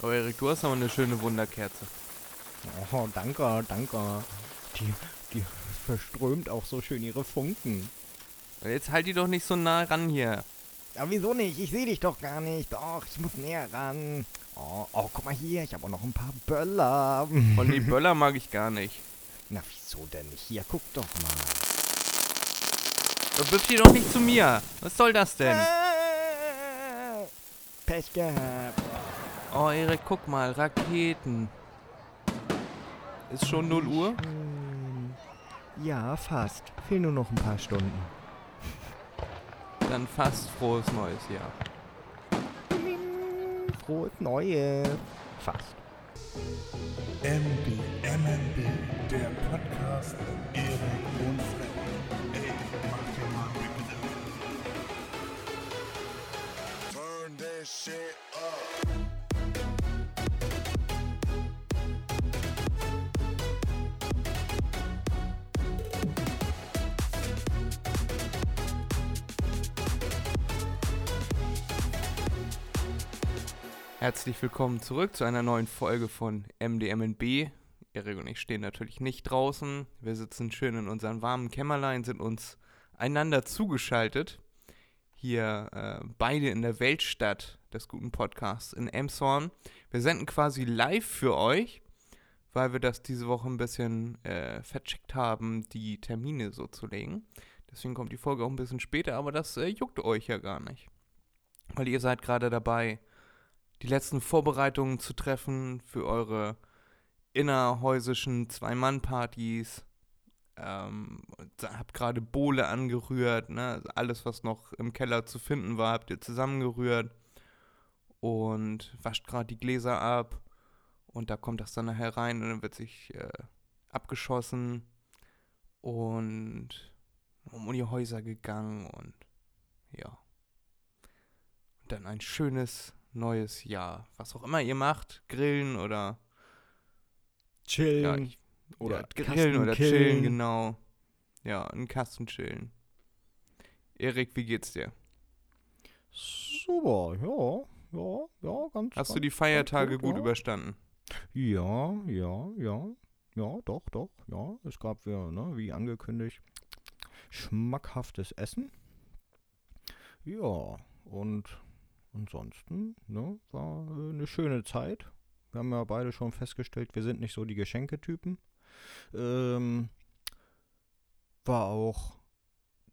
Oh, Erik, du hast aber eine schöne Wunderkerze. Oh, danke, danke. Die, die verströmt auch so schön ihre Funken. Jetzt halt die doch nicht so nah ran hier. Ja, wieso nicht? Ich sehe dich doch gar nicht. Doch, ich muss näher ran. Oh, oh guck mal hier, ich habe auch noch ein paar Böller. Und die Böller mag ich gar nicht. Na, wieso denn nicht? Hier, guck doch mal. Du bist hier doch nicht zu mir. Was soll das denn? Äh, Pech gehabt. Oh, Erik, guck mal, Raketen. Ist schon 0 Uhr? Ja, fast. Fehlen nur noch ein paar Stunden. Dann fast frohes neues Jahr. Frohes Neues. Fast. MB, MNB, der Podcast Erik und Fred. Herzlich willkommen zurück zu einer neuen Folge von MDMNB. Erik und ich stehen natürlich nicht draußen. Wir sitzen schön in unseren warmen Kämmerlein, sind uns einander zugeschaltet. Hier äh, beide in der Weltstadt des guten Podcasts in Emshorn. Wir senden quasi live für euch, weil wir das diese Woche ein bisschen äh, vercheckt haben, die Termine so zu legen. Deswegen kommt die Folge auch ein bisschen später, aber das äh, juckt euch ja gar nicht. Weil ihr seid gerade dabei, die letzten Vorbereitungen zu treffen für eure innerhäusischen Zwei-Mann-Partys. Ähm, habt gerade Bohle angerührt, ne? Also alles, was noch im Keller zu finden war, habt ihr zusammengerührt und wascht gerade die Gläser ab. Und da kommt das dann nachher rein und dann wird sich äh, abgeschossen und um die Häuser gegangen und ja. Und dann ein schönes neues Jahr. Was auch immer ihr macht, grillen oder Chillen. ja, ich, oder ja, grillen oder chillen, genau. Ja, einen Kasten chillen. Erik, wie geht's dir? Super, ja, ja, ja, ganz Hast du ganz- die Feiertage ganz gut ja. überstanden? Ja, ja, ja, ja, doch, doch, ja. Es gab wieder, ne, wie angekündigt, schmackhaftes Essen. Ja, und ansonsten, ne, war äh, eine schöne Zeit. Wir haben ja beide schon festgestellt, wir sind nicht so die Geschenketypen. Ähm, war auch,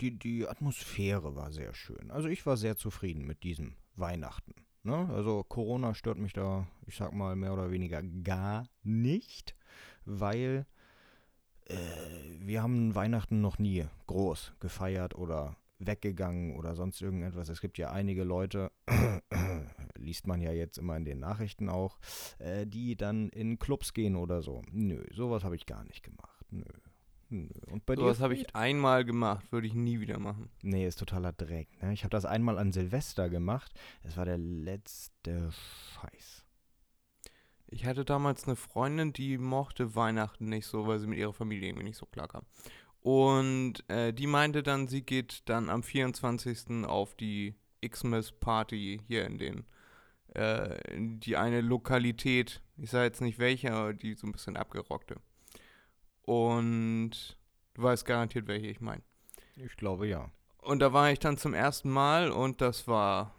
die, die Atmosphäre war sehr schön. Also ich war sehr zufrieden mit diesem Weihnachten. Ne? Also Corona stört mich da, ich sag mal, mehr oder weniger gar nicht, weil äh, wir haben Weihnachten noch nie groß gefeiert oder weggegangen oder sonst irgendetwas. Es gibt ja einige Leute, liest man ja jetzt immer in den Nachrichten auch, äh, die dann in Clubs gehen oder so. Nö, sowas habe ich gar nicht gemacht. Nö. Nö. Und bei So was habe ich einmal gemacht, würde ich nie wieder machen. Nee, ist totaler Dreck. Ne? Ich habe das einmal an Silvester gemacht. Es war der letzte Scheiß. Ich hatte damals eine Freundin, die mochte Weihnachten nicht so, weil sie mit ihrer Familie irgendwie nicht so klar kam. Und äh, die meinte dann, sie geht dann am 24. auf die Xmas-Party hier in den, äh, in die eine Lokalität, ich sage jetzt nicht welche, aber die so ein bisschen abgerockte. Und du weißt garantiert, welche ich meine. Ich glaube ja. Und da war ich dann zum ersten Mal und das war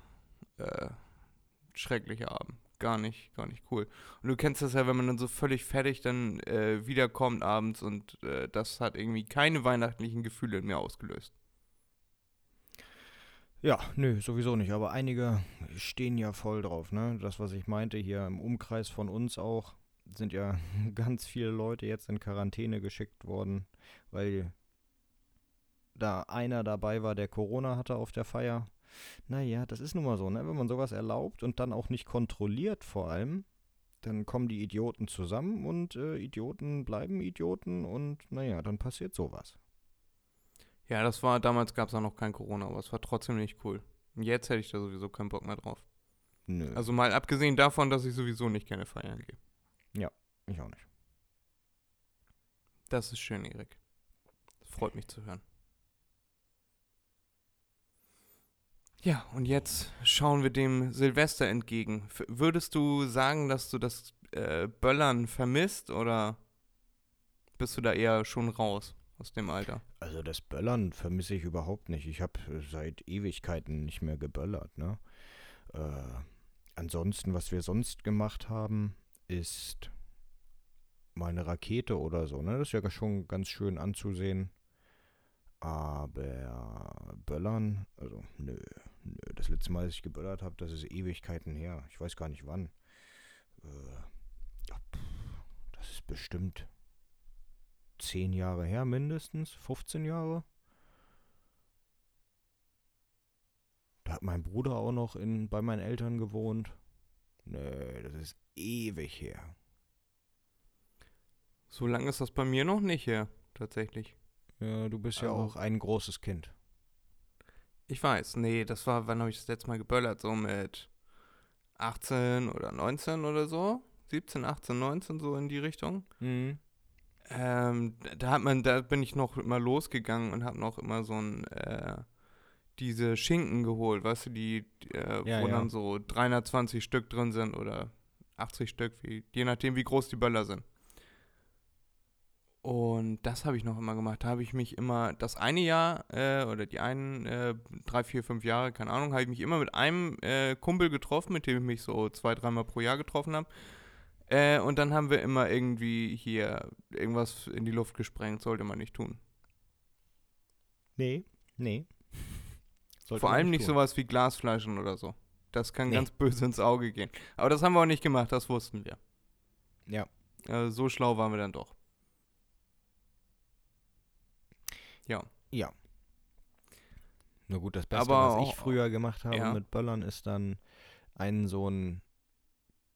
äh, schrecklicher Abend. Gar nicht, gar nicht cool. Und du kennst das ja, wenn man dann so völlig fertig dann äh, wiederkommt abends und äh, das hat irgendwie keine weihnachtlichen Gefühle in mir ausgelöst. Ja, nö, sowieso nicht. Aber einige stehen ja voll drauf, ne? Das, was ich meinte, hier im Umkreis von uns auch, sind ja ganz viele Leute jetzt in Quarantäne geschickt worden, weil da einer dabei war, der Corona hatte auf der Feier. Naja, das ist nun mal so, ne? Wenn man sowas erlaubt und dann auch nicht kontrolliert vor allem, dann kommen die Idioten zusammen und äh, Idioten bleiben Idioten und naja, dann passiert sowas. Ja, das war, damals gab es auch noch kein Corona, aber es war trotzdem nicht cool. Und jetzt hätte ich da sowieso keinen Bock mehr drauf. Nö, Also mal abgesehen davon, dass ich sowieso nicht gerne feiern gehe. ich auch nicht. Das ist schön, Erik. Das freut mich zu hören. Ja, und jetzt schauen wir dem Silvester entgegen. F würdest du sagen, dass du das äh, Böllern vermisst oder bist du da eher schon raus aus dem Alter? Also das Böllern vermisse ich überhaupt nicht. Ich habe seit Ewigkeiten nicht mehr geböllert. Ne? Äh, ansonsten, was wir sonst gemacht haben, ist mal eine Rakete oder so. Ne? Das ist ja schon ganz schön anzusehen. Aber Böllern, also nö, nö. Das letzte Mal, dass ich geböllert habe, das ist Ewigkeiten her. Ich weiß gar nicht wann. Äh, ja, das ist bestimmt zehn Jahre her, mindestens. 15 Jahre. Da hat mein Bruder auch noch in, bei meinen Eltern gewohnt. Nö, das ist ewig her. So lange ist das bei mir noch nicht her, tatsächlich. Ja, du bist ja Also- auch ein großes Kind. Ich weiß, nee, das war, wann habe ich das letzte Mal geböllert? So mit 18 oder 19 oder so? 17, 18, 19, so in die Richtung. Mhm. Ähm, da- hat man, da bin ich noch immer losgegangen und habe noch immer so ein, äh, diese Schinken geholt, weißt du, die, die, äh, Ja, wo ja. dann so 320 Stück drin sind oder 80 Stück, wie, je nachdem, wie groß die Böller sind. Und das habe ich noch immer gemacht. Da habe ich mich immer, das eine Jahr äh, oder die einen äh, drei, vier, fünf Jahre, keine Ahnung, habe ich mich immer mit einem äh, Kumpel getroffen, mit dem ich mich so zwei, dreimal pro Jahr getroffen habe. Äh, und dann haben wir immer irgendwie hier irgendwas in die Luft gesprengt, sollte man nicht tun. Nee, nee. Sollte Vor allem nicht tun. sowas wie Glasflaschen oder so. Das kann Nee. ganz böse ins Auge gehen. Aber das haben wir auch nicht gemacht, das wussten wir. Ja. Äh, so schlau waren wir dann doch. Ja. Ja. Na gut, das Beste, Aber was ich früher gemacht habe ja. mit Böllern, ist dann einen so einen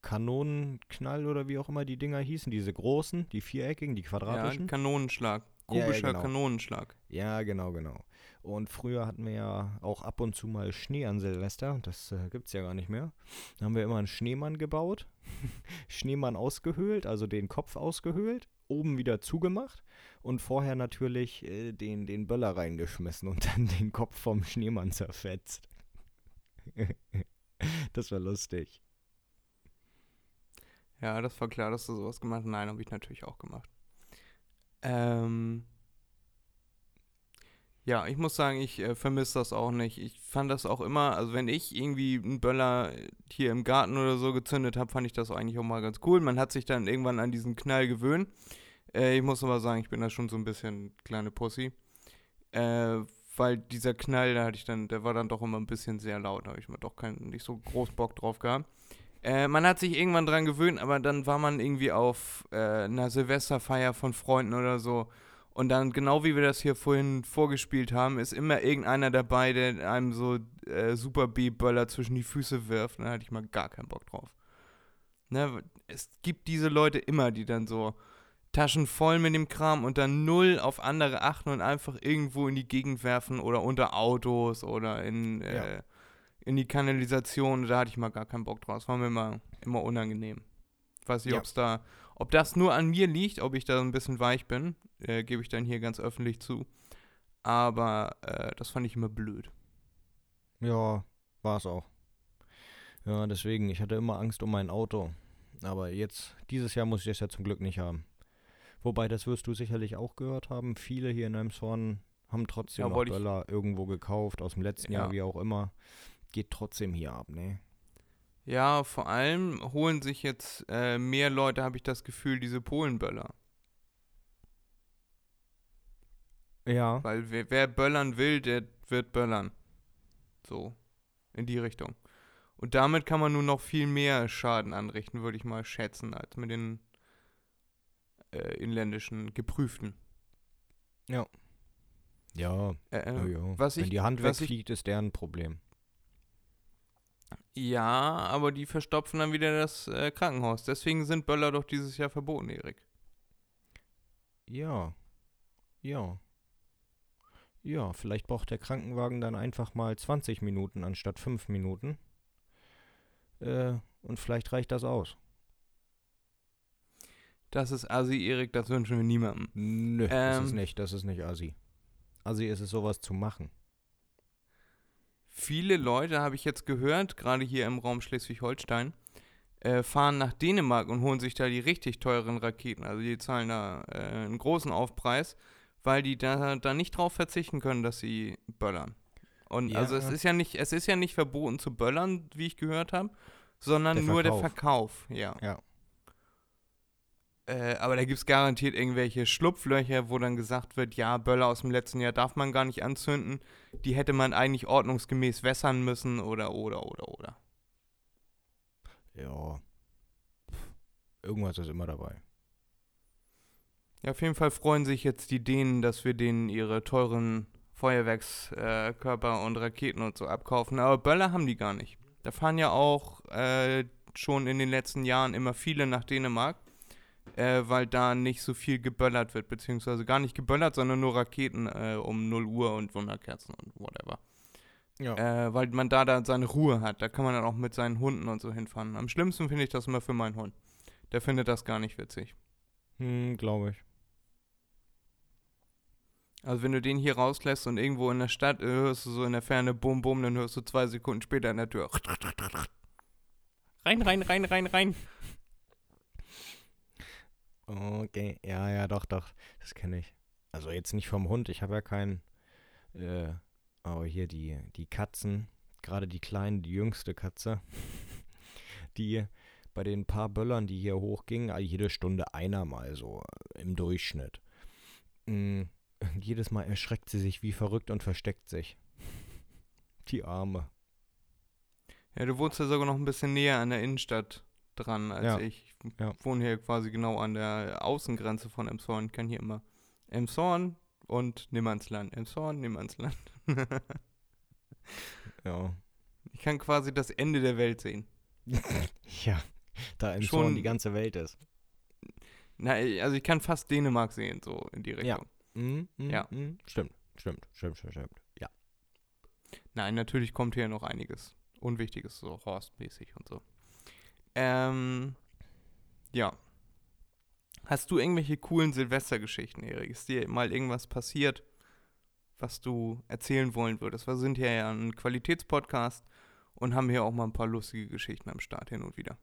Kanonenknall oder wie auch immer die Dinger hießen, diese großen, die viereckigen, die Ja, quadratischen. Kanonenschlag. Ja, ja, Kubischer genau. Kanonenschlag. Ja, genau, genau. Und früher hatten wir ja auch ab und zu mal Schnee an Silvester. Das äh, gibt's ja gar nicht mehr. Da haben wir immer einen Schneemann gebaut. Schneemann ausgehöhlt, also den Kopf ausgehöhlt, oben wieder zugemacht und vorher natürlich äh, den, den Böller reingeschmissen und dann den Kopf vom Schneemann zerfetzt. das war lustig. Ja, das war klar, dass du sowas gemacht hast. Nein, habe ich natürlich auch gemacht. Ähm. Ja, ich muss sagen, ich äh, vermisse das auch nicht. Ich fand das auch immer, also wenn ich irgendwie einen Böller hier im Garten oder so gezündet habe, fand ich das eigentlich auch mal ganz cool. Man hat sich dann irgendwann an diesen Knall gewöhnt. Äh, ich muss aber sagen, ich bin da schon so ein bisschen kleine Pussy. Äh, weil dieser Knall, da hatte ich dann, der war dann doch immer ein bisschen sehr laut. Da habe ich mir doch keinen, nicht so groß Bock drauf gehabt. Äh, man hat sich irgendwann dran gewöhnt, aber dann war man irgendwie auf äh, einer Silvesterfeier von Freunden oder so. Und dann, genau wie wir das hier vorhin vorgespielt haben, ist immer irgendeiner dabei, der einem so äh, Super B-Böller zwischen die Füße wirft. Da hatte ich mal gar keinen Bock drauf. Ne, es gibt diese Leute immer, die dann so Taschen voll mit dem Kram und dann null auf andere achten und einfach irgendwo in die Gegend werfen oder unter Autos oder in, äh, Ja. in die Kanalisation. Da hatte ich mal gar keinen Bock drauf. Das war mir immer, immer unangenehm. Ich weiß nicht, Ja. ob's da, ob das nur an mir liegt, ob ich da ein bisschen weich bin, äh, gebe ich dann hier ganz öffentlich zu. Aber äh, das fand ich immer blöd. Ja, war es auch. Ja, deswegen, ich hatte immer Angst um mein Auto. Aber jetzt, dieses Jahr muss ich das ja zum Glück nicht haben. Wobei, das wirst du sicherlich auch gehört haben. Viele hier in Elmshorn haben trotzdem Ja, noch Böller irgendwo gekauft, aus dem letzten Jahr, Ja. wie auch immer. Geht trotzdem hier ab, ne? Ja, vor allem holen sich jetzt äh, mehr Leute, habe ich das Gefühl, diese Polenböller. Ja. Weil wer, wer böllern will, der wird böllern. So, in die Richtung. Und damit kann man nur noch viel mehr Schaden anrichten, würde ich mal schätzen, als mit den äh, inländischen geprüften. Ja. Äh, ja, äh, ja. was Wenn ich- die Hand was ich- wegfliegt, ist deren Problem. Ja, aber die verstopfen dann wieder das äh, Krankenhaus. Deswegen sind Böller doch dieses Jahr verboten, Erik. Ja. Ja. Ja, vielleicht braucht der Krankenwagen dann einfach mal 20 Minuten anstatt 5 Minuten. Äh, und vielleicht reicht das aus. Das ist Assi, Erik, das wünschen wir niemandem. Nö, das ist Ähm. nicht, das ist nicht Assi. Assi ist es, sowas zu machen. Viele Leute, habe ich jetzt gehört, gerade hier im Raum Schleswig-Holstein, äh, fahren nach Dänemark und holen sich da die richtig teuren Raketen. Also die zahlen da äh, einen großen Aufpreis, weil die da, da nicht drauf verzichten können, dass sie böllern. Und Ja. also es ist ja nicht, es ist ja nicht verboten zu böllern, wie ich gehört habe, sondern Der nur der Verkauf. Ja. Ja. Äh, aber da gibt es garantiert irgendwelche Schlupflöcher, wo dann gesagt wird, ja, Böller aus dem letzten Jahr darf man gar nicht anzünden. Die hätte man eigentlich ordnungsgemäß wässern müssen oder, oder, oder, oder. Ja. Irgendwas ist immer dabei. Ja, auf jeden Fall freuen sich jetzt die Dänen, dass wir denen ihre teuren Feuerwerkskörper äh, und Raketen und so abkaufen. Aber Böller haben die gar nicht. Da fahren ja auch äh, schon in den letzten Jahren immer viele nach Dänemark, äh, weil da nicht so viel geböllert wird, beziehungsweise gar nicht geböllert, sondern nur Raketen äh, um 0 Uhr und Wunderkerzen und whatever. Ja. Äh, weil man da dann seine Ruhe hat. Da kann man dann auch mit seinen Hunden und so hinfahren. Am schlimmsten finde ich das immer für meinen Hund. Der findet das gar nicht witzig. Hm, glaube ich. Also wenn du den hier rauslässt und irgendwo in der Stadt äh, hörst du so in der Ferne Bum Bum, dann hörst du zwei Sekunden später in der Tür. Rein, rein, rein, rein, rein. Okay, ja, ja, doch, doch. Das kenne ich. Also jetzt nicht vom Hund, ich habe ja keinen. Äh, aber hier die, die Katzen, gerade die kleine, die jüngste Katze, die bei den paar Böllern, die hier hochgingen, all- jede Stunde einer mal so im Durchschnitt. Mm, jedes Mal erschreckt sie sich wie verrückt und versteckt sich. Die Arme. Ja, du wohnst ja sogar noch ein bisschen näher an der Innenstadt dran als Ja, ich. ja. wohne hier quasi genau an der Außengrenze von Emshorn. Ich kann hier immer Emshorn und Nimmernsland. Emshorn, Nimmernsland. Ja. ich kann quasi das Ende der Welt sehen. Ja, da im Schon- die ganze Welt ist. Na, also ich kann fast Dänemark sehen, so in die Ja. Richtung. Mhm, mhm, Ja. mhm. Stimmt, stimmt, stimmt, stimmt, stimmt. Ja. Nein, natürlich kommt hier noch einiges Unwichtiges, so Horstmäßig und so. Ähm, ja. Hast du irgendwelche coolen Silvestergeschichten, Erik? Ist dir mal irgendwas passiert, was du erzählen wollen würdest? Wir sind hier ja ein Qualitätspodcast und haben hier auch mal ein paar lustige Geschichten am Start hin und wieder.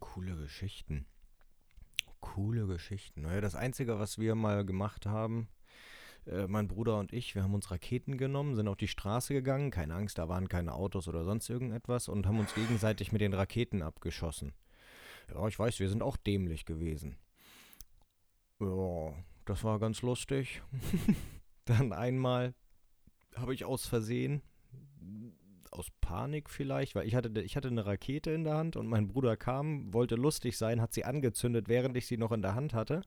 Coole Geschichten. Coole Geschichten. Naja, das Einzige, was wir mal gemacht haben, äh, mein Bruder und ich, wir haben uns Raketen genommen, sind auf die Straße gegangen, keine Angst, da waren keine Autos oder sonst irgendetwas und haben uns gegenseitig mit den Raketen abgeschossen. Ja, ich weiß, wir sind auch dämlich gewesen. Ja, das war ganz lustig. Dann einmal habe ich aus Versehen, aus Panik vielleicht, weil ich hatte, ich hatte eine Rakete in der Hand und mein Bruder kam, wollte lustig sein, hat sie angezündet, während ich sie noch in der Hand hatte.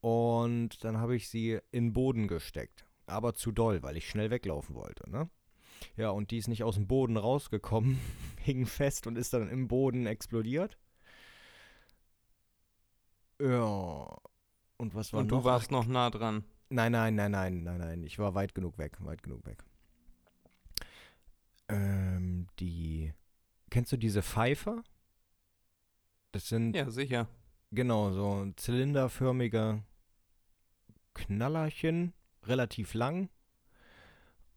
Und dann habe ich sie in den Boden gesteckt. Aber zu doll, weil ich schnell weglaufen wollte, ne? Ja, und die ist nicht aus dem Boden rausgekommen, hing fest und ist dann im Boden explodiert. Ja. Und was war und noch? du warst noch nah dran. Nein, nein, nein, nein, nein, nein. Ich war weit genug weg, weit genug weg. Ähm, die. Kennst du diese Pfeifer? Das sind Ja, sicher. genau so zylinderförmige Knallerchen, relativ lang.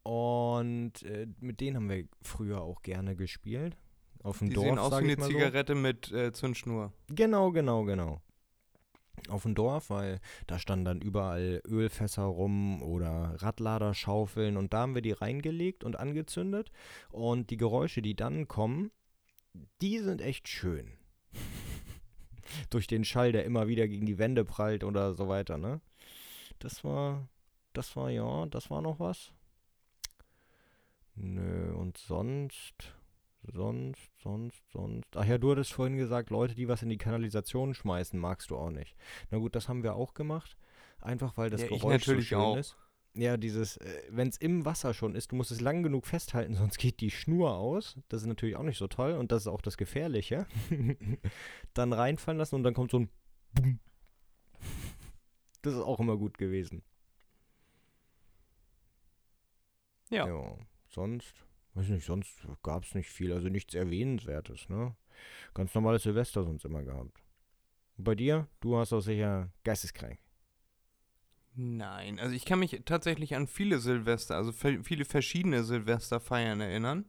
Und äh, mit denen haben wir früher auch gerne gespielt. Auf dem Die Dorf, sehen aus wie eine mal so. Zigarette mit äh, Zündschnur. Genau, genau, genau. Auf dem Dorf, weil da standen dann überall Ölfässer rum oder Radladerschaufeln und da haben wir die reingelegt und angezündet. Und die Geräusche, die dann kommen, die sind echt schön. Durch den Schall, der immer wieder gegen die Wände prallt oder so weiter, ne? Das war, das war ja, das war noch was. Nö, und sonst. Sonst, sonst, sonst. Ach ja, du hattest vorhin gesagt, Leute, die was in die Kanalisation schmeißen, magst du auch nicht. Na gut, das haben wir auch gemacht. Einfach weil das Ja, Geräusch natürlich so schön auch. ist. Ja, dieses, äh, wenn es im Wasser schon ist, du musst es lang genug festhalten, sonst geht die Schnur aus. Das ist natürlich auch nicht so toll und das ist auch das Gefährliche. dann reinfallen lassen und dann kommt so ein Bum. Das ist auch immer gut gewesen. Ja. Ja, sonst, weiß nicht, sonst gab es nicht viel, also nichts Erwähnenswertes, ne? Ganz normales Silvester sonst immer gehabt. Und bei dir? Du hast auch sicher geisteskrank. Nein, also ich kann mich tatsächlich an viele Silvester, also viele verschiedene Silvesterfeiern erinnern.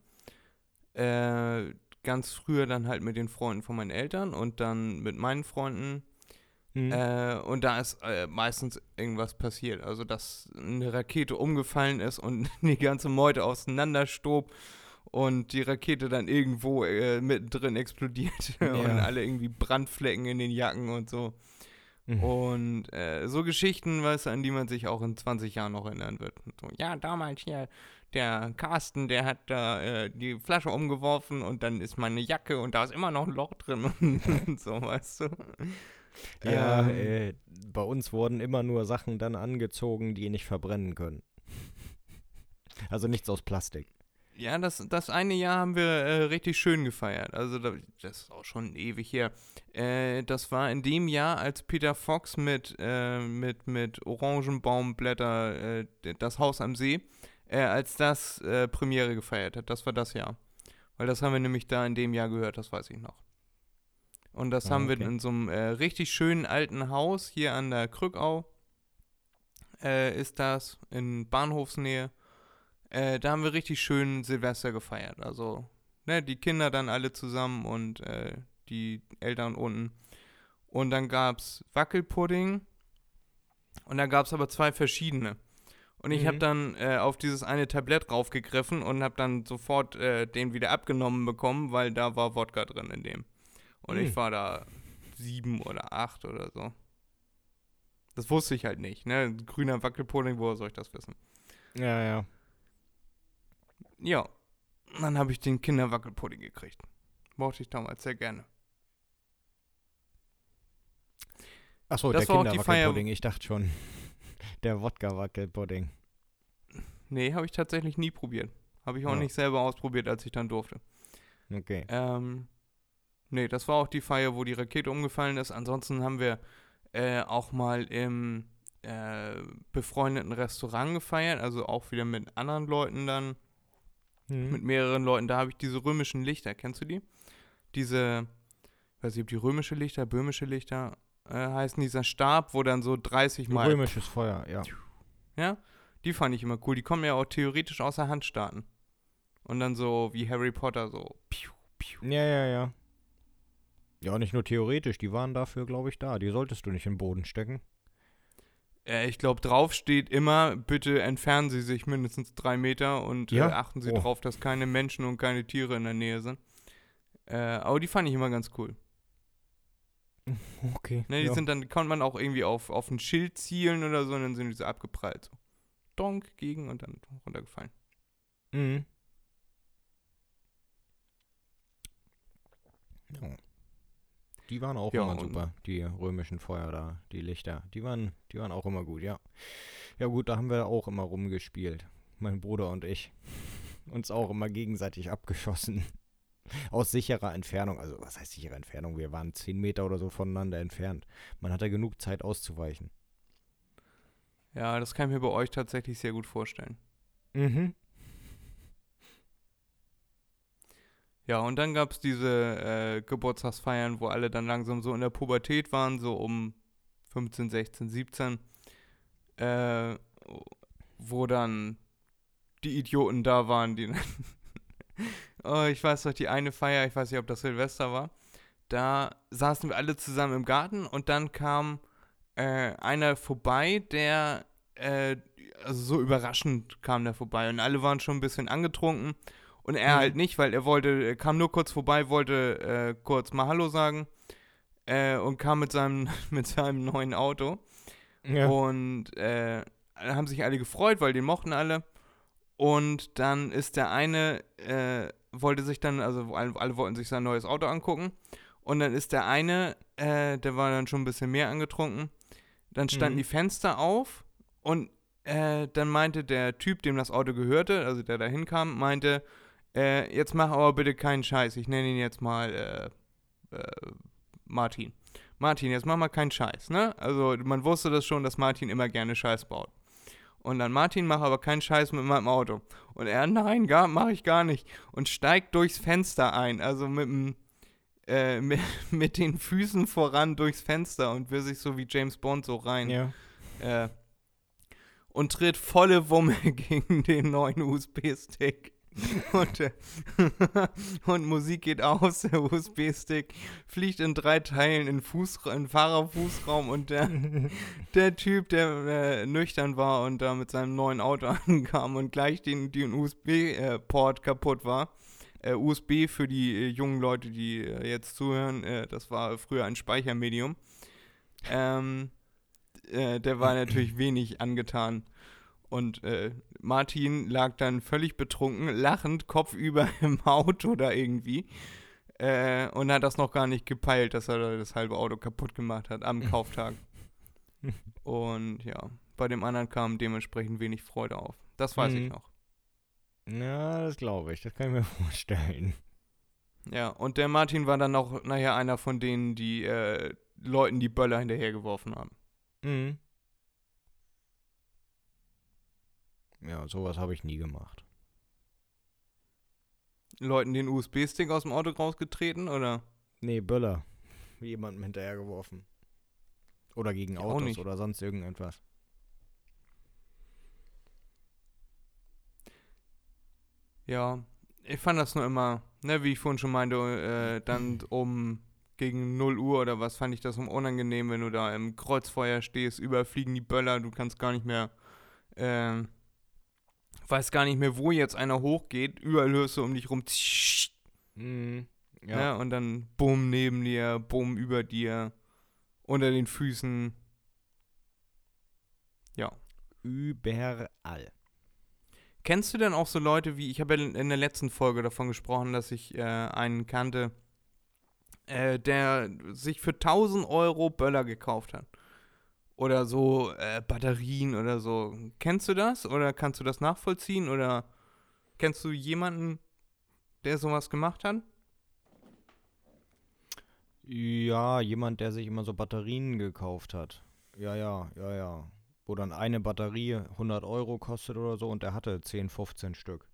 Äh, ganz früher dann halt mit den Freunden von meinen Eltern und dann mit meinen Freunden. Hm. Äh, und da ist äh, meistens irgendwas passiert. Also, dass eine Rakete umgefallen ist und die ganze Meute auseinanderstob und die Rakete dann irgendwo äh, mittendrin explodiert und Ja. alle irgendwie Brandflecken in den Jacken und so. Mhm. Und äh, so Geschichten, weißt du, an die man sich auch in 20 Jahren noch erinnern wird. Und So, ja, damals hier, der Carsten, der hat da äh, die Flasche umgeworfen und dann ist meine Jacke und da ist immer noch ein Loch drin und so, weißt du. Ja, Ähm, äh, bei uns wurden immer nur Sachen dann angezogen, die nicht verbrennen können. Also nichts aus Plastik. Ja, das, das eine Jahr haben wir äh, richtig schön gefeiert. Also da, das ist auch schon ewig her. Äh, das war in dem Jahr, als Peter Fox mit, äh, mit, mit Orangenbaumblätter äh, das Haus am See, äh, als das Premiere gefeiert hat. Das war das Jahr. Weil das haben wir nämlich da in dem Jahr gehört, das weiß ich noch. Und das Ah, haben wir okay. in so einem äh, richtig schönen alten Haus hier an der Krückau. Äh, ist das in Bahnhofsnähe. Äh, da haben wir richtig schön Silvester gefeiert. Also, ne, die Kinder dann alle zusammen und äh, die Eltern unten. Und dann gab's Wackelpudding. Und da gab's aber zwei verschiedene. Und ich habe Mhm. dann äh, auf dieses eine Tablett raufgegriffen und habe dann sofort äh, den wieder abgenommen bekommen, weil da war Wodka drin in dem. Und ich Mhm. war da sieben oder acht oder so. Das wusste ich halt nicht, ne? Grüner Wackelpudding, woher soll ich das wissen? Ja, ja. Ja, dann habe ich den Kinderwackelpudding gekriegt. Mochte ich damals sehr gerne. Achso, der Kinderwackelpudding. Ich dachte schon, der Wodka-Wackelpudding. Nee, habe ich tatsächlich nie probiert. Habe ich auch Ja. nicht selber ausprobiert, als ich dann durfte. Okay. Ähm, nee, das war auch die Feier, wo die Rakete umgefallen ist. Ansonsten haben wir äh, auch mal im äh, befreundeten Restaurant gefeiert, also auch wieder mit anderen Leuten dann, Mhm. mit mehreren Leuten. Da habe ich diese römischen Lichter, kennst du die? Diese, weiß ich, ob die römische Lichter, böhmische Lichter äh, heißen, dieser Stab, wo dann so 30 Mal Römisches Feuer, ja. Ja, die fand ich immer cool. Die kommen ja auch theoretisch aus der Hand starten. Und dann so wie Harry Potter, so. Piu, piu. Ja, ja, ja. Ja, nicht nur theoretisch, die waren dafür, glaube ich, da. Die solltest du nicht in den Boden stecken. Äh, ich glaube, drauf steht immer, bitte entfernen Sie sich mindestens drei Meter und Ja? äh, achten Sie Oh. drauf, dass keine Menschen und keine Tiere in der Nähe sind. Äh, aber die fand ich immer ganz cool. Okay. Ne, die ja. sind dann, konnte man auch irgendwie auf, auf ein Schild zielen oder so und dann sind die so abgeprallt. So. Donk gegen und dann runtergefallen. Mhm. Ja. Die waren auch Ja, immer super, die römischen Feuer da, die Lichter. Die waren, die waren auch immer gut, ja. Ja gut, da haben wir auch immer rumgespielt. Mein Bruder und ich. Uns auch immer gegenseitig abgeschossen. Aus sicherer Entfernung. Also was heißt sichere Entfernung? Wir waren 10 Meter oder so voneinander entfernt. Man hatte genug Zeit auszuweichen. Ja, das kann ich mir bei euch tatsächlich sehr gut vorstellen. Mhm. Ja, und dann gab es diese äh, Geburtstagsfeiern, wo alle dann langsam so in der Pubertät waren, so um 15, 16, 17, äh, wo dann die Idioten da waren, die oh, ich weiß noch, die eine Feier, ich weiß nicht, ob das Silvester war, da saßen wir alle zusammen im Garten und dann kam äh, einer vorbei, der, äh, also so überraschend kam der vorbei. Und alle waren schon ein bisschen angetrunken und er Mhm. halt nicht, weil er wollte, er kam nur kurz vorbei, wollte äh, kurz mal Hallo sagen äh, und kam mit seinem, mit seinem neuen Auto. Ja. Und äh, haben sich alle gefreut, weil den mochten alle. Und dann ist der eine, äh, wollte sich dann, also alle, alle wollten sich sein neues Auto angucken. Und dann ist der eine, äh, der war dann schon ein bisschen mehr angetrunken. Dann standen Mhm. die Fenster auf und äh, dann meinte der Typ, dem das Auto gehörte, also der da hinkam, meinte, äh, jetzt mach aber bitte keinen Scheiß. Ich nenne ihn jetzt mal äh, äh, Martin. Martin, jetzt mach mal keinen Scheiß, ne? Also man wusste das schon, dass Martin immer gerne Scheiß baut. Und dann Martin, mach aber keinen Scheiß mit meinem Auto. Und er, nein, gar, mach ich gar nicht. Und steigt durchs Fenster ein, also mit dem, äh, mit, mit den Füßen voran durchs Fenster und will sich so wie James Bond so rein ja. äh, und tritt volle Wumme gegen den neuen USB-Stick. Und, äh, und Musik geht aus, der USB-Stick fliegt in drei Teilen in, Fuß, in Fahrerfußraum und der, der Typ, der äh, nüchtern war und da mit seinem neuen Auto ankam und gleich den, den USB-Port kaputt war. Äh, USB für die äh, jungen Leute, die äh, jetzt zuhören, äh, das war früher ein Speichermedium. Ähm, äh, der war natürlich wenig angetan. Und äh, Martin lag dann völlig betrunken, lachend, kopfüber im Auto da irgendwie. Äh, und hat das noch gar nicht gepeilt, dass er da das halbe Auto kaputt gemacht hat am Kauftag. und ja, bei dem anderen kam dementsprechend wenig Freude auf. Das weiß ich Mhm. noch. Ja, das glaube ich. Das kann ich mir vorstellen. Ja, und der Martin war dann auch nachher einer von denen, die äh, Leuten die Böller hinterhergeworfen haben. Mhm. Ja, sowas habe ich nie gemacht. Leuten den USB-Stick aus dem Auto rausgetreten oder? Nee, Böller. Jemandem hinterhergeworfen. Oder gegen auch Autos oder sonst irgendetwas. Ja, ich fand das nur immer, ne, wie ich vorhin schon meinte, äh, dann um gegen 0 Uhr oder was fand ich das um unangenehm, wenn du da im Kreuzfeuer stehst, überfliegen die Böller, du kannst gar nicht mehr, ähm, weiß gar nicht mehr, wo jetzt einer hochgeht, überall hörst du um dich rum, Mhm. ja. Ja. und dann bumm neben dir, bumm über dir, unter den Füßen. Ja. Überall. Kennst du denn auch so Leute wie, ich habe ja in in der letzten Folge davon gesprochen, dass ich äh, einen kannte, äh, der sich für 1000 Euro Böller gekauft hat. Oder so äh, Batterien oder so. Kennst du das? Oder kannst du das nachvollziehen? Oder kennst du jemanden, der sowas gemacht hat? Ja, jemand, der sich immer so Batterien gekauft hat. Ja, ja, ja, ja. Wo dann eine Batterie 100 Euro kostet oder so und der hatte 10, 15 Stück.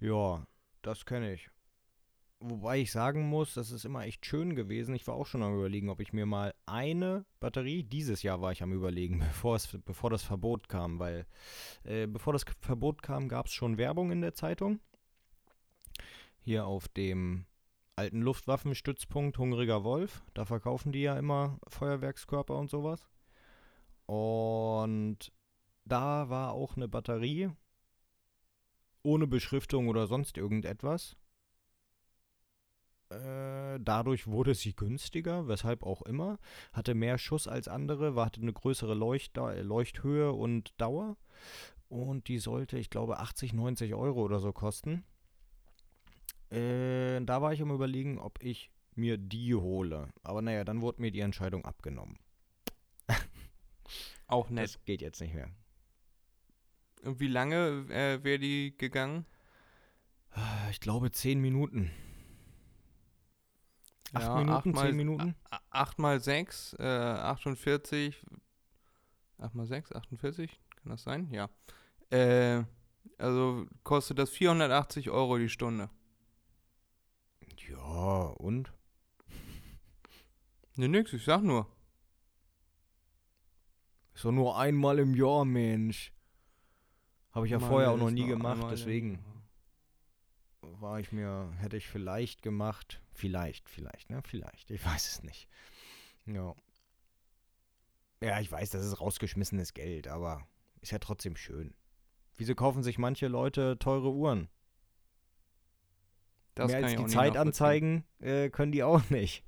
Ja, das kenne ich. Wobei ich sagen muss, das ist immer echt schön gewesen. Ich war auch schon am überlegen, ob ich mir mal eine Batterie, dieses Jahr war ich am überlegen, bevor, es, bevor das Verbot kam, weil äh, bevor das Verbot kam, gab es schon Werbung in der Zeitung. Hier auf dem alten Luftwaffenstützpunkt Hungriger Wolf. Da verkaufen die ja immer Feuerwerkskörper und sowas. Und da war auch eine Batterie ohne Beschriftung oder sonst irgendetwas. Äh, dadurch wurde sie günstiger, weshalb auch immer. Hatte mehr Schuss als andere, war, hatte eine größere Leuchtda äh, Leuchthöhe und Dauer. Und die sollte, ich glaube, 80, 90 Euro oder so kosten. Äh, da war ich am überlegen, ob ich mir die hole. Aber naja, dann wurde mir die Entscheidung abgenommen. Auch nett. Das geht jetzt nicht mehr. Und wie lange äh, wäre die gegangen? Ich glaube 10 Minuten. Acht Ja, Minuten, acht mal- 10 Minuten? 8 mal 6, äh, 48. 8 mal 6, 48? Kann das sein? Ja. Äh, also kostet das 480 Euro die Stunde. Ja, und? Ne, nix, ich sag nur. Ist doch nur einmal im Jahr, Mensch. Habe ich ja vorher auch noch nie gemacht, deswegen. War ich mir, hätte ich vielleicht gemacht. Vielleicht, vielleicht, ne? Vielleicht. Ich weiß es nicht. Ja. Ja, ich weiß, das ist rausgeschmissenes Geld, aber ist ja trotzdem schön. Wieso kaufen sich manche Leute teure Uhren? Das Mehr kann als ich die Zeit anzeigen äh, können die auch nicht.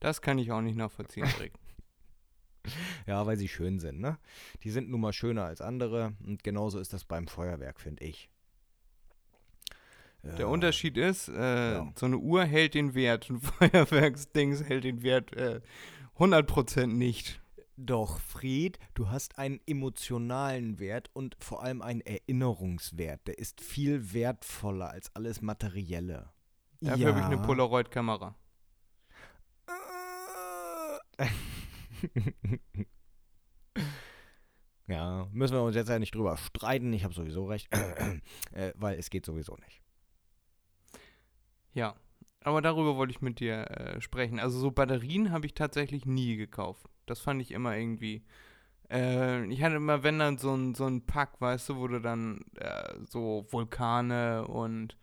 Das kann ich auch nicht nachvollziehen, Rick. Ja, weil sie schön sind, ne? Die sind nun mal schöner als andere und genauso ist das beim Feuerwerk, finde ich. Der Ja. Unterschied ist, äh, Ja. so eine Uhr hält den Wert, ein Feuerwerksdings hält den Wert äh, 100% nicht. Doch, Fred, du hast einen emotionalen Wert und vor allem einen Erinnerungswert. Der ist viel wertvoller als alles Materielle. Dafür habe ich eine Polaroid-Kamera. ja, müssen wir uns jetzt ja nicht drüber streiten. Ich habe sowieso recht. äh, weil es geht sowieso nicht. Ja, aber darüber wollte ich mit dir äh, sprechen. Also so Batterien habe ich tatsächlich nie gekauft. Das fand ich immer irgendwie Äh, ich hatte immer, wenn dann so ein, so ein Pack, weißt du, wo du dann äh, so Vulkane und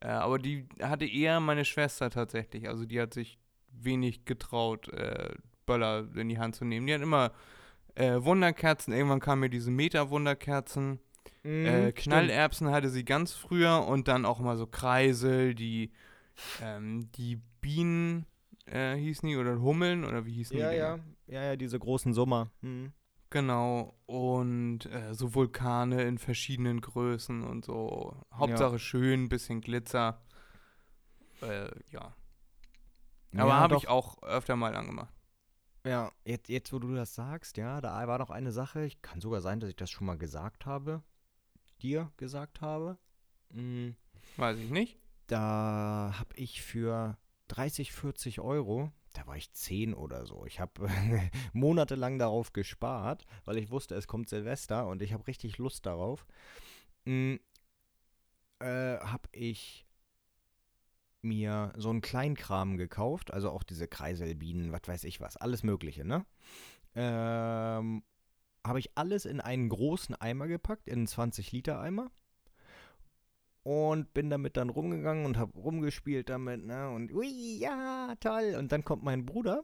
äh, aber die hatte eher meine Schwester tatsächlich. Also die hat sich wenig getraut, äh, Böller in die Hand zu nehmen. Die hat immer äh, Wunderkerzen, irgendwann kamen mir diese Meter-Wunderkerzen. Mhm, Knallerbsen hatte sie ganz früher und dann auch mal so Kreisel, die, ähm, die Bienen äh, hießen die oder Hummeln oder wie hießen Ja, die? ja, Dinger? ja, ja, diese großen Sommer. Mhm. Genau. Und äh, so Vulkane in verschiedenen Größen und so. Hauptsache schön, bisschen Glitzer. Äh, ja. Aber Ja, habe ich auch öfter mal angemacht. Ja, jetzt, jetzt, wo du das sagst, ja, da war noch eine Sache. Ich kann sogar sein, dass ich das schon mal gesagt habe. Dir gesagt habe. Mm, Weiß ich nicht. Da habe ich für 30, 40 Euro, da war ich 10 oder so. Ich habe monatelang darauf gespart, weil ich wusste, es kommt Silvester und ich habe richtig Lust darauf. Mm, äh, habe ich mir so einen Kleinkram gekauft, also auch diese Kreiselbienen, was weiß ich was, alles Mögliche, ne? Ähm, habe ich alles in einen großen Eimer gepackt, in einen 20-Liter-Eimer. Und bin damit dann rumgegangen und habe rumgespielt damit, ne? Und ui, ja, toll. Und dann kommt mein Bruder.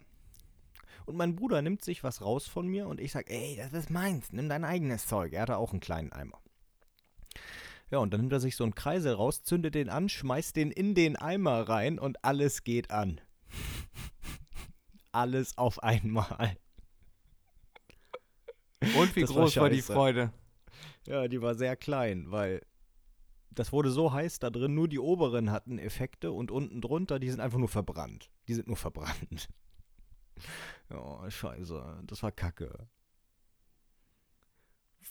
Und mein Bruder nimmt sich was raus von mir und ich sag, ey, das ist meins, nimm dein eigenes Zeug. Er hatte auch einen kleinen Eimer. Ja, und dann nimmt er sich so einen Kreisel raus, zündet den an, schmeißt den in den Eimer rein und alles geht an. alles auf einmal. Und wie Das war groß war die scheiße. Freude? Ja, die war sehr klein, weil das wurde so heiß da drin, nur die oberen hatten Effekte und unten drunter, die sind einfach nur verbrannt. Die sind nur verbrannt. Ja, scheiße, das war kacke.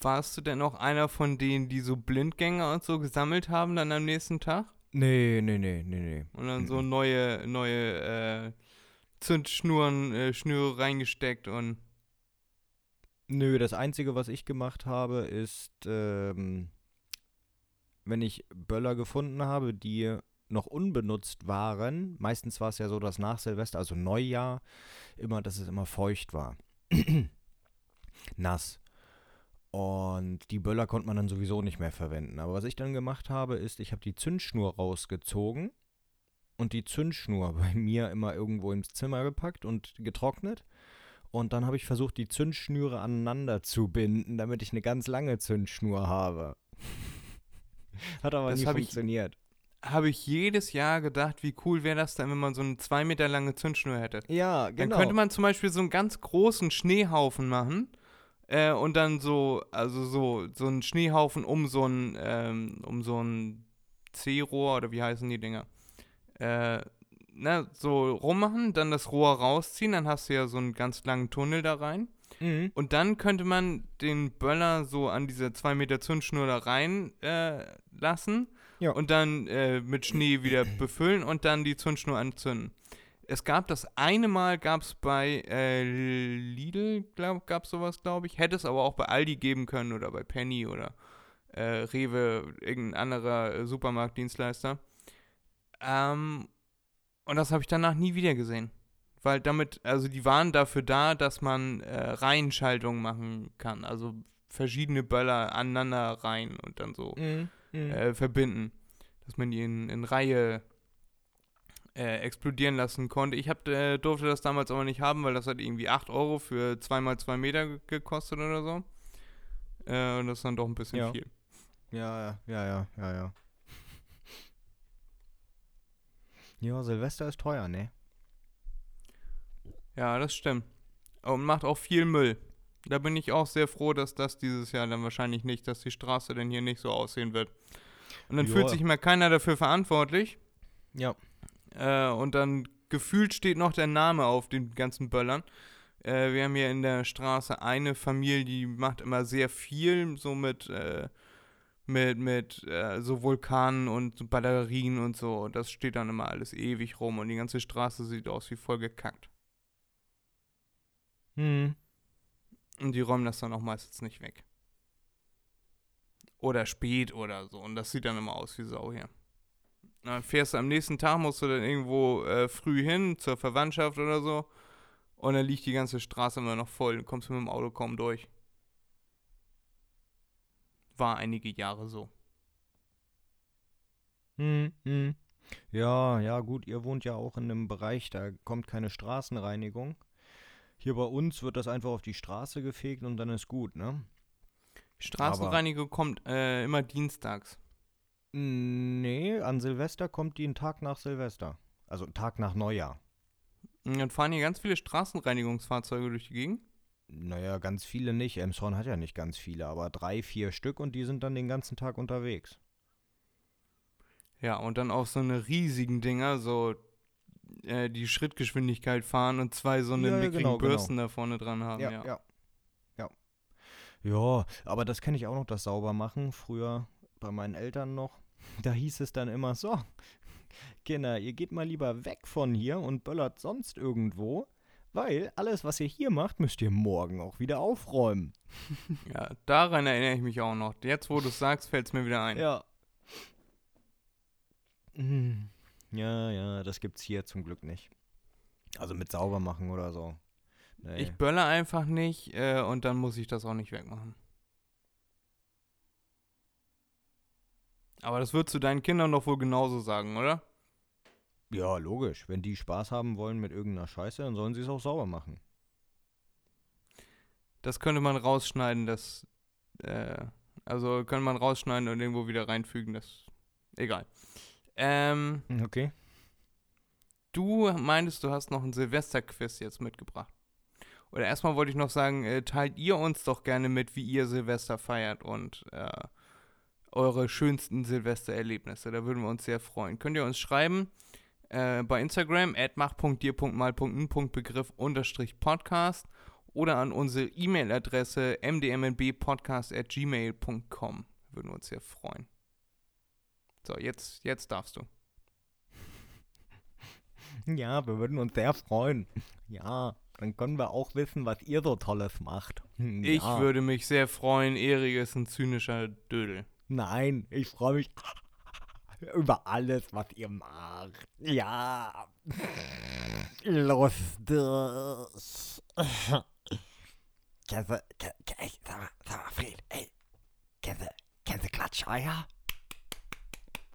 Warst du denn auch einer von denen, die so Blindgänger und so gesammelt haben dann am nächsten Tag? Nee, nee, nee, nee, nee. Und dann so neue, neue äh, Zündschnuren, äh, Schnüre reingesteckt und Nö, das Einzige, was ich gemacht habe, ist, ähm, wenn ich Böller gefunden habe, die noch unbenutzt waren, meistens war es ja so, dass nach Silvester, also Neujahr, immer, dass es immer feucht war. Nass. Und die Böller konnte man dann sowieso nicht mehr verwenden. Aber was ich dann gemacht habe, ist, ich habe die Zündschnur rausgezogen und die Zündschnur bei mir immer irgendwo ins Zimmer gepackt und getrocknet. Und dann habe ich versucht, die Zündschnüre aneinander zu binden, damit ich eine ganz lange Zündschnur habe. Hat aber Das nie hab funktioniert. habe ich jedes Jahr gedacht, wie cool wäre das dann, wenn man so eine zwei Meter lange Zündschnur hätte. Ja, Dann genau. könnte man zum Beispiel so einen ganz großen Schneehaufen machen äh, und dann so, also so, so einen Schneehaufen um so ein, ähm, um so ein C-Rohr oder wie heißen die Dinger? Äh, ne, so rummachen, dann das Rohr rausziehen, dann hast du ja so einen ganz langen Tunnel da rein. Mhm. Und dann könnte man den Böller so an diese 2 Meter Zündschnur da rein äh, lassen Ja. und dann äh, mit Schnee wieder befüllen und dann die Zündschnur anzünden. Es gab das eine Mal, gab es bei äh, Lidl, glaub, gab es sowas, glaube ich. Hätte es aber auch bei Aldi geben können oder bei Penny oder äh, Rewe, irgendein anderer äh, Supermarktdienstleister. Ähm, und das habe ich danach nie wieder gesehen. Weil damit, also die waren dafür da, dass man äh, Reihenschaltungen machen kann. Also verschiedene Böller aneinander rein und dann so Mhm. Mhm. äh, verbinden. Dass man die in, in Reihe äh, explodieren lassen konnte. Ich hab, äh, durfte das damals aber nicht haben, weil das hat irgendwie 8 Euro für 2x2 Meter ge- gekostet oder so. Äh, und das ist dann doch ein bisschen Ja. viel. Ja, ja, ja, ja, ja. Ja, Silvester ist teuer, ne? Ja, das stimmt. Und macht auch viel Müll. Da bin ich auch sehr froh, dass das dieses Jahr dann wahrscheinlich nicht, dass die Straße denn hier nicht so aussehen wird. Und dann fühlt Ja. sich immer keiner dafür verantwortlich. Ja. Äh, und dann gefühlt steht noch der Name auf den ganzen Böllern. Äh, wir haben hier in der Straße eine Familie, die macht immer sehr viel, so mit, äh, mit, mit äh, so Vulkanen und so Batterien und so. Das steht dann immer alles ewig rum und die ganze Straße sieht aus wie voll gekackt. Mhm. Und die räumen das dann auch meistens nicht weg. Oder spät oder so. Und das sieht dann immer aus wie Sau hier. Dann fährst du am nächsten Tag, musst du dann irgendwo äh, früh hin zur Verwandtschaft oder so. Und dann liegt die ganze Straße immer noch voll. Du kommst mit dem Auto kaum durch. War einige Jahre so. Hm, hm. Ja, ja, gut, ihr wohnt ja auch in einem Bereich, da kommt keine Straßenreinigung. Hier bei uns wird das einfach auf die Straße gefegt und dann ist gut, ne? Straßenreinigung kommt äh, immer dienstags. Nee, an Silvester kommt die einen Tag nach Silvester. Also einen Tag nach Neujahr. Und dann fahren hier ganz viele Straßenreinigungsfahrzeuge durch die Gegend. Naja, ganz viele nicht. Emshorn hat ja nicht ganz viele, aber drei, vier Stück und die sind dann den ganzen Tag unterwegs. Ja, und dann auch so eine riesigen Dinger, so äh, die Schrittgeschwindigkeit fahren und zwei so eine Ja, mickrigen genau, genau. Bürsten da vorne dran haben. Ja, Ja, ja. Ja, ja aber das kenne ich auch noch, das Saubermachen. Früher bei meinen Eltern noch. Da hieß es dann immer so, Kinder, ihr geht mal lieber weg von hier und böllert sonst irgendwo, weil alles, was ihr hier macht, müsst ihr morgen auch wieder aufräumen. ja. daran erinnere ich mich auch noch. Jetzt, wo du es sagst, fällt es mir wieder ein. Ja. Hm. Ja, ja, das gibt's hier zum Glück nicht. Also mit Saubermachen oder so. Nee. Ich bölle einfach nicht äh, und dann muss ich das auch nicht wegmachen. Aber das würdest du deinen Kindern doch wohl genauso sagen, oder? ja, logisch. Wenn die Spaß haben wollen mit irgendeiner Scheiße, dann sollen sie es auch sauber machen. Das könnte man rausschneiden, das. Äh, also könnte man rausschneiden und irgendwo wieder reinfügen, das. Egal. Ähm, Okay. du meintest, du hast noch ein Silvesterquiz jetzt mitgebracht. Oder erstmal wollte ich noch sagen, äh, teilt ihr uns doch gerne mit, wie ihr Silvester feiert und äh, eure schönsten Silvestererlebnisse. Da würden wir uns sehr freuen. Könnt ihr uns schreiben äh, bei Instagram at mach.dir.mal.n.begriff unterstrich podcast oder an unsere E-Mail-Adresse mdmnbpodcast at gmail.com. Würden wir uns sehr freuen. So, jetzt, jetzt darfst du. Ja, wir würden uns sehr freuen. Ja, dann können wir auch wissen, was ihr so Tolles macht. Hm, Ich ja. würde mich sehr freuen. Erik ist ein zynischer Dödel. Nein, ich freue mich über alles, was ihr macht. Ja. Lustig. Kenn, kenn, ey, sag mal, sag mal, Fred, ey, kennst du Klatscheier?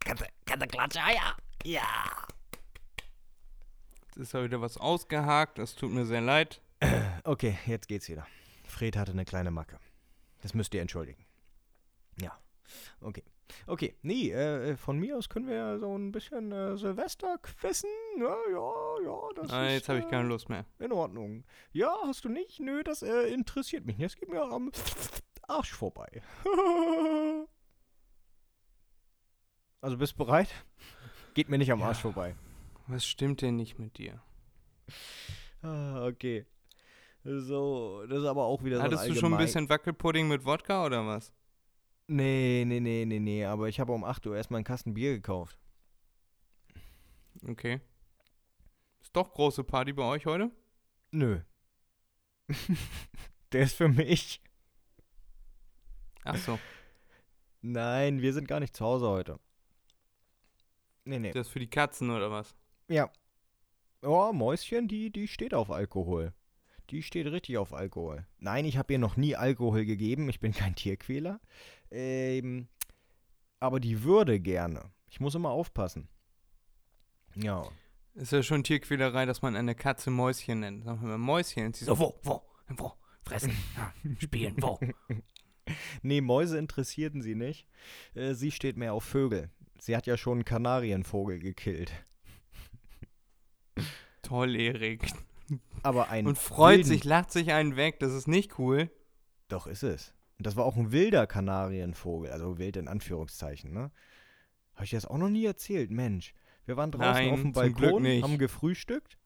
Kennst du, kennst du Klatscheier? Ja. Jetzt ist da wieder was ausgehakt. Das tut mir sehr leid. Okay, jetzt geht's wieder. Fred hatte eine kleine Macke. Das müsst ihr entschuldigen. Ja. Okay. Okay, nee, äh, von mir aus können wir ja so ein bisschen äh, Silvester quissen. Ja, ja, ja, das Ah, ist jetzt habe ich keine äh, Lust mehr. in Ordnung. Ja, hast du nicht? Nö, das äh, interessiert mich nicht. Das geht mir am Arsch vorbei. also bist bereit? Geht mir nicht am Ja. Arsch vorbei. Was stimmt denn nicht mit dir? Ah, okay. So, das ist aber auch wieder Hattest so du ein schon ein bisschen Wackelpudding mit Wodka oder was? Nee, nee, nee, nee, nee, aber ich habe um 8 Uhr erstmal einen Kasten Bier gekauft. Okay. Ist doch große Party bei euch heute? Nö. Der ist für mich. Ach so, Nein, wir sind gar nicht zu Hause heute. Nee, nee. das ist für die Katzen oder was? Ja. Oh, Mäuschen, die, die steht auf Alkohol. Die steht richtig auf Alkohol. Nein, ich habe ihr noch nie Alkohol gegeben. Ich bin kein Tierquäler. Ähm, aber die würde gerne. Ich muss immer aufpassen. Ja. Ist ja schon Tierquälerei, dass man eine Katze Mäuschen nennt. Sagen wir mal Mäuschen. Und sie so, wo, wo, wo? Fressen, ja, spielen, wo? Nee, Mäuse interessierten sie nicht. Äh, sie steht mehr auf Vögel. Sie hat ja schon einen Kanarienvogel gekillt. Toll, Erik. Aber ein Und freut wilden- sich, lacht sich einen weg. Das ist nicht cool. Doch, ist es. Und das war auch ein wilder Kanarienvogel. Also wild in Anführungszeichen, ne? Habe ich dir das auch noch nie erzählt? Mensch. Wir waren draußen Nein, auf dem Balkon, haben gefrühstückt.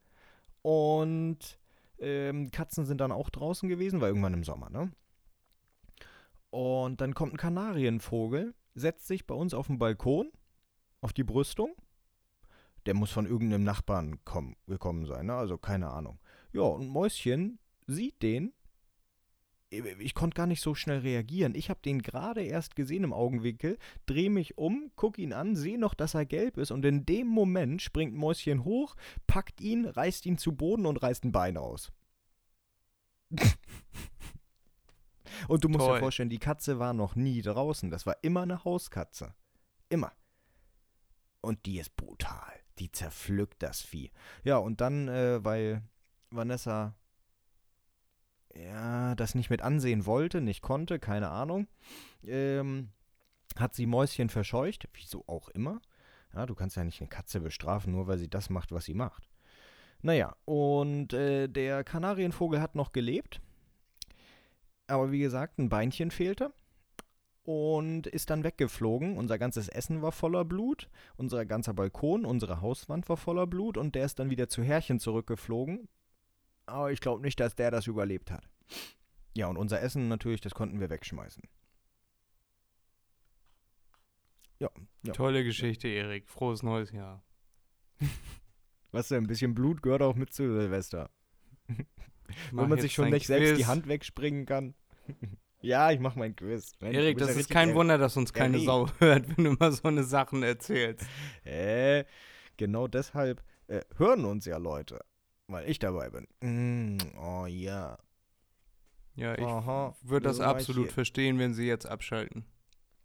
Und ähm, Katzen sind dann auch draußen gewesen, war irgendwann im Sommer, ne? Und dann kommt ein Kanarienvogel, setzt sich bei uns auf dem Balkon, auf die Brüstung. Der muss von irgendeinem Nachbarn komm, gekommen sein, ne? Also keine Ahnung. Ja, und Mäuschen sieht den. Ich konnte gar nicht so schnell reagieren. Ich habe den gerade erst gesehen im Augenwinkel, drehe mich um, gucke ihn an, sehe noch, dass er gelb ist und in dem Moment springt Mäuschen hoch, packt ihn, reißt ihn zu Boden und reißt ein Bein aus. Und du musst Toll. dir vorstellen, die Katze war noch nie draußen. Das war immer eine Hauskatze. Immer. Und die ist brutal. Die zerpflückt das Vieh. Ja, und dann, äh, weil Vanessa ja, das nicht mit ansehen wollte, nicht konnte, keine Ahnung, ähm, hat sie Mäuschen verscheucht. Wieso auch immer. Ja, du kannst ja nicht eine Katze bestrafen, nur weil sie das macht, was sie macht. Naja, und äh, der Kanarienvogel hat noch gelebt. Aber wie gesagt, ein Beinchen fehlte. Und ist dann weggeflogen. Unser ganzes Essen war voller Blut. Unser ganzer Balkon, unsere Hauswand war voller Blut. Und der ist dann wieder zu Herrchen zurückgeflogen. Aber ich glaube nicht, dass der das überlebt hat. Ja, und unser Essen natürlich, das konnten wir wegschmeißen. Ja, ja. Tolle Geschichte, Erik. Frohes neues Jahr. Was denn? Ein bisschen Blut gehört auch mit zu Silvester. Wenn man sich schon nicht selbst die. Hand wegspringen kann. ja, ich mach mein Quiz. Mensch, Erik, das ja ist kein er- Wunder, dass uns keine. Sau hört, wenn du mal so eine Sachen erzählst. Äh, genau deshalb äh, hören uns ja Leute, weil ich dabei bin. Mm, oh ja. Ja, ich Aha, würde das so absolut verstehen, wenn sie jetzt abschalten.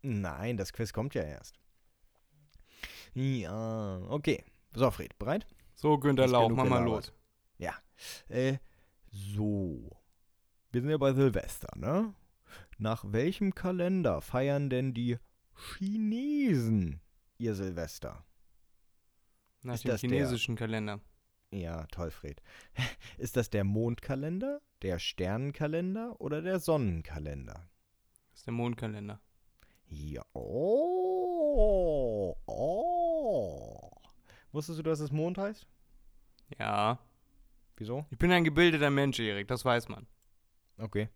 Nein, das Quiz kommt ja erst. Ja, okay. So, Fred, bereit? So, Günter Lauch, mach mal los. Äh, so. Wir sind ja bei Silvester, ne? Nach welchem Kalender feiern denn die Chinesen ihr Silvester? Nach Ist dem das der- chinesischen Kalender. Ja, toll, Fred. Ist das der Mondkalender, der Sternenkalender oder der Sonnenkalender? Das ist der Mondkalender. Ja. Oh. Oh. Wusstest du, dass es Mond heißt? Ja. Wieso? Ich bin ein gebildeter Mensch, Erik, das weiß man. Okay.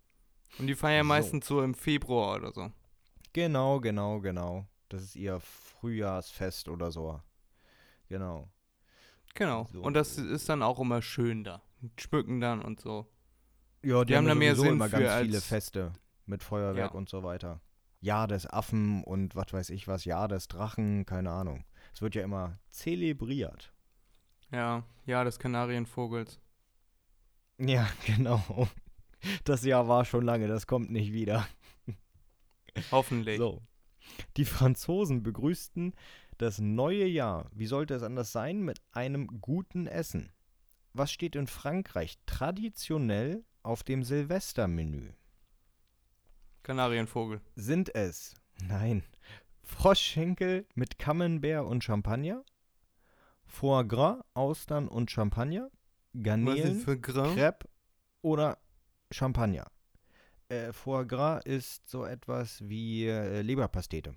Und die feiern So. meistens so im Februar oder so. Genau, genau, genau. Das ist ihr Frühjahrsfest oder so. Genau. Genau. So. Und das ist dann auch immer schön da. Schmücken dann und so. Ja, Die haben da mehr Sinn immer für ganz viele Feste mit Feuerwerk Ja. und so weiter. Jahr des Affen und was weiß ich was, Jahr des Drachen, keine Ahnung. Es wird ja immer zelebriert. Ja, ja, des Kanarienvogels. Ja, genau. Das Jahr war schon lange, das kommt nicht wieder. Hoffentlich. So. Die Franzosen begrüßten das neue Jahr, wie sollte es anders sein, mit einem guten Essen. Was steht in Frankreich traditionell auf dem Silvestermenü? Kanarienvogel. Sind es, nein, Froschschenkel mit Camembert und Champagner, Foie Gras, Austern und Champagner, Garnelen? Crepe oder Champagner. Äh, Foie Gras ist so etwas wie äh, Leberpastete.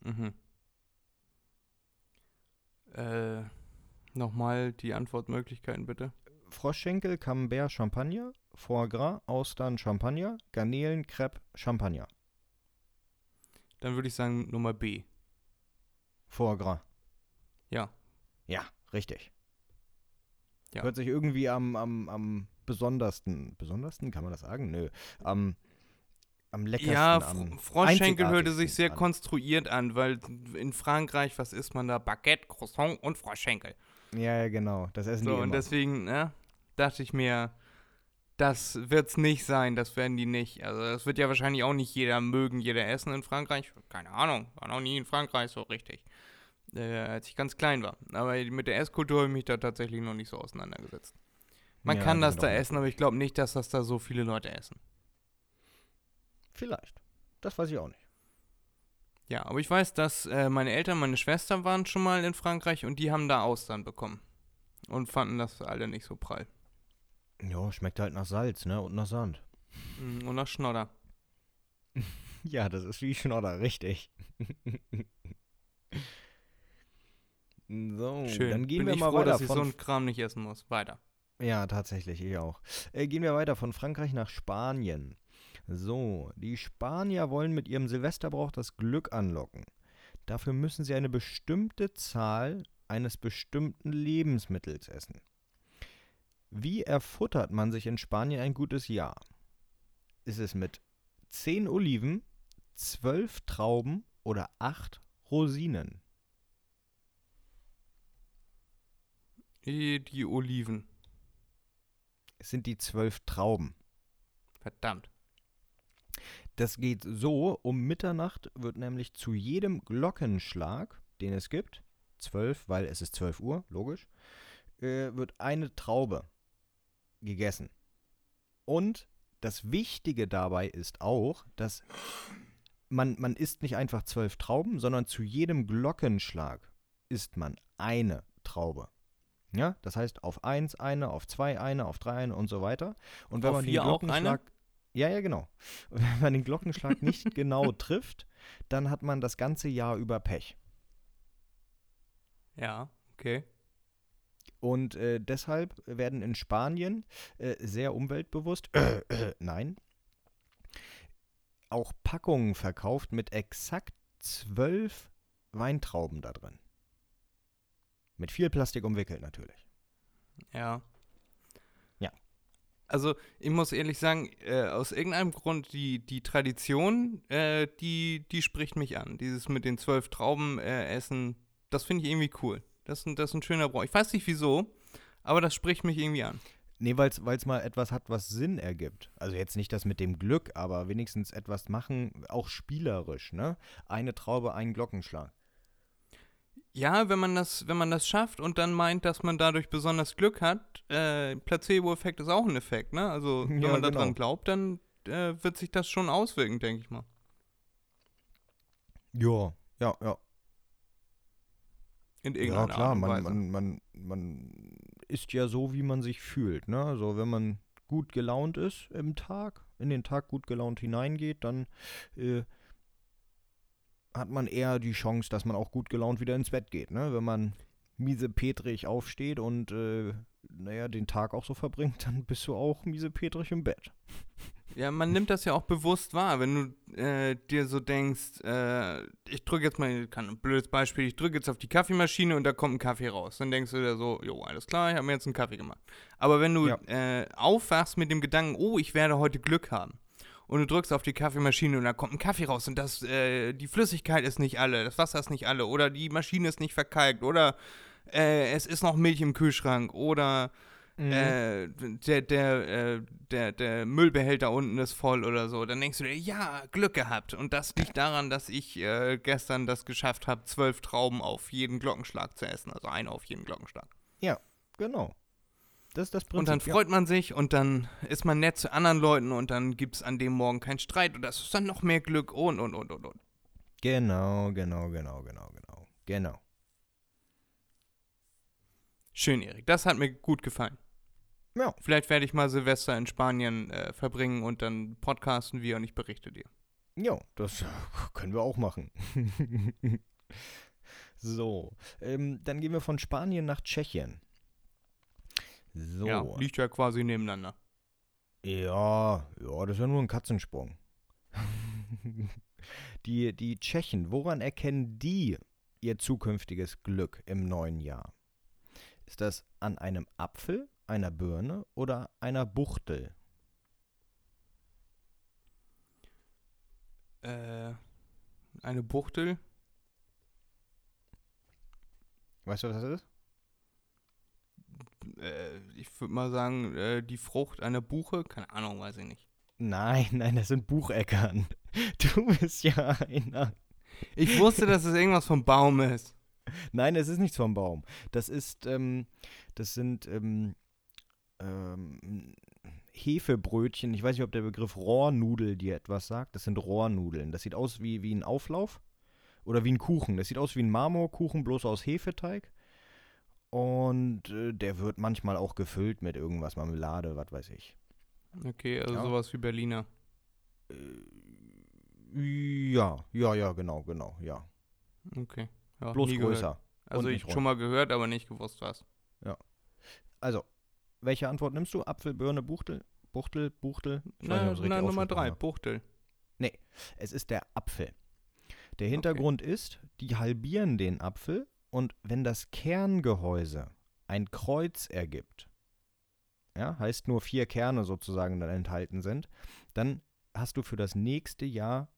Mhm. Äh, nochmal die Antwortmöglichkeiten bitte. Froschschenkel, Camembert, Champagner, Foie Gras, Austern, Champagner, Garnelen, Crepe, Champagner. Dann würde ich sagen Nummer B. Foie Gras. Ja. Ja, richtig. Ja. Hört sich irgendwie am, am, am besondersten, besondersten, kann man das sagen? Nö. Am, am leckersten Ja, Froschschenkel hörte sich sehr an. konstruiert an, weil in Frankreich, was isst man da? Baguette, Croissant und Froschschenkel. Ja, ja, genau. Das essen So, die und immer. deswegen, ne, dachte ich mir, das wird's nicht sein, das werden die nicht. Also das wird ja wahrscheinlich auch nicht jeder mögen, jeder essen in Frankreich. Keine Ahnung, war noch nie in Frankreich so richtig. Äh, als ich ganz klein war. Aber mit der Esskultur habe ich mich da tatsächlich noch nicht so auseinandergesetzt. Man Ja, kann das sind da essen, aber ich glaube nicht, dass das da so viele Leute essen. Vielleicht. Das weiß ich auch nicht. Ja, aber ich weiß, dass äh, meine Eltern, meine Schwester waren schon mal in Frankreich und die haben da Austern bekommen. Und fanden das alle nicht so prall. Ja, schmeckt halt nach Salz, ne? Und nach Sand. Mm, Und nach Schnodder. Ja, das ist wie Schnodder, richtig. so, Schön. Dann gehen Bin wir ich mal froh, weiter dass ich so einen Kram nicht essen muss. Weiter. Ja, tatsächlich, ich auch. Äh, gehen wir weiter von Frankreich nach Spanien. So, die Spanier wollen mit ihrem Silvesterbrauch das Glück anlocken. Dafür müssen sie eine bestimmte Zahl eines bestimmten Lebensmittels essen. Wie erfuttert man sich in Spanien ein gutes Jahr? Ist es mit 10 Oliven, 12 Trauben oder 8 Rosinen? Die, die Oliven. Es sind die 12 Trauben. Verdammt. Das geht so, um Mitternacht wird nämlich zu jedem Glockenschlag, den es gibt, 12, weil es ist 12 Uhr, logisch, äh, wird eine Traube gegessen. Und das Wichtige dabei ist auch, dass man, man isst nicht einfach zwölf Trauben, sondern zu jedem Glockenschlag isst man eine Traube. Ja, das heißt auf eins eine, auf zwei eine, auf drei eine und so weiter. Und wenn Auf man den Glockenschlag. Ja, ja, genau. Und wenn man den Glockenschlag nicht genau trifft, dann hat man das ganze Jahr über Pech. Ja, okay. Und äh, deshalb werden in Spanien äh, sehr umweltbewusst, äh, äh, nein, auch Packungen verkauft mit exakt zwölf Weintrauben da drin. Mit viel Plastik umwickelt natürlich. Ja. Ja. Also, ich muss ehrlich sagen, äh, aus irgendeinem Grund, die, die Tradition, äh, die, die spricht mich an. Dieses mit den zwölf Trauben äh, essen, das finde ich irgendwie cool. Das, ist ein- das ist ein schöner Brauch. Ich weiß nicht wieso, aber das spricht mich irgendwie an. Nee, weil es mal etwas hat, was Sinn ergibt. Also jetzt nicht das mit dem Glück, aber wenigstens etwas machen, auch spielerisch, ne? Eine Traube, ein Glockenschlag. Ja, wenn man das, wenn man das schafft und dann meint, dass man dadurch besonders Glück hat, äh, Placebo-Effekt ist auch ein Effekt, ne? Also wenn Ja, man genau. daran glaubt, dann äh, wird sich das schon auswirken, denke ich mal. Ja, ja, ja. In Ja, irgendeiner klar, Art und man, Weise. man, man, man ist ja so, wie man sich fühlt. Ne? Also wenn man gut gelaunt ist im Tag, in den Tag gut gelaunt hineingeht, dann äh, hat man eher die Chance, dass man auch gut gelaunt wieder ins Bett geht. Ne? Wenn man miesepetrig aufsteht und äh, naja, den Tag auch so verbringt, dann bist du auch miesepetrig im Bett. Ja, man nimmt das ja auch bewusst wahr, wenn du äh, dir so denkst, äh, ich drücke jetzt mal, kann ein blödes Beispiel, ich drücke jetzt auf die Kaffeemaschine und da kommt ein Kaffee raus. Dann denkst du dir so, jo, alles klar, ich habe mir jetzt einen Kaffee gemacht. Aber wenn du Ja. äh, aufwachst mit dem Gedanken, oh, ich werde heute Glück haben, und du drückst auf die Kaffeemaschine und da kommt ein Kaffee raus und das, äh, die Flüssigkeit ist nicht alle, das Wasser ist nicht alle, oder die Maschine ist nicht verkalkt, oder äh, es ist noch Milch im Kühlschrank, oder Mhm. äh, der, der, äh, der, der Müllbehälter unten ist voll oder so, dann denkst du dir, ja, Glück gehabt. Und das liegt daran, dass ich äh, gestern das geschafft habe, zwölf Trauben auf jeden Glockenschlag zu essen. Also eine auf jeden Glockenschlag. Genau. Das ist das Prinzip. Und dann ja. freut man sich und dann ist man nett zu anderen Leuten und dann gibt es an dem Morgen keinen Streit und das ist dann noch mehr Glück und, und, und, und, und. Genau, genau, genau, genau, genau. Genau. Schön, Erik. Das hat mir gut gefallen. Ja. Vielleicht werde ich mal Silvester in Spanien äh, verbringen und dann podcasten wir und ich berichte dir. Ja, das können wir auch machen. so, ähm, dann gehen wir von Spanien nach Tschechien. So. Ja, liegt ja quasi nebeneinander. Ja, ja, das ist ja nur ein Katzensprung. die, die Tschechen, woran erkennen die ihr zukünftiges Glück im neuen Jahr? Ist das an einem Apfel, einer Birne oder einer Buchtel? Äh, eine Buchtel. Weißt du, was das ist? Äh, ich würde mal sagen, äh, die Frucht einer Buche. Keine Ahnung, weiß ich nicht. Nein, nein, das sind Bucheckern. Du bist ja einer. Ich wusste, dass es irgendwas vom Baum ist. Nein, es ist nichts vom Baum. Das ist, ähm, das sind ähm, ähm, Hefebrötchen. Ich weiß nicht, ob der Begriff Rohrnudel dir etwas sagt. Das sind Rohrnudeln. Das sieht aus wie, wie ein Auflauf oder wie ein Kuchen. Das sieht aus wie ein Marmorkuchen, bloß aus Hefeteig. Und äh, der wird manchmal auch gefüllt mit irgendwas, Marmelade, was weiß ich. Okay, also Ja. sowas wie Berliner. Ja, ja, ja, genau, genau, ja. Okay. Ja, Bloß größer. Gehört. Also ich schon mal gehört, aber nicht gewusst was. Also, welche Antwort nimmst du? Apfel, Birne, Buchtel? Buchtel, Buchtel? Ich weiß nicht, Na, richtig na Nummer drei. Buchtel. Es ist der Apfel. Der Hintergrund ist, die halbieren den Apfel und wenn das Kerngehäuse ein Kreuz ergibt, ja, heißt nur vier Kerne sozusagen dann enthalten sind, dann hast du für das nächste Jahr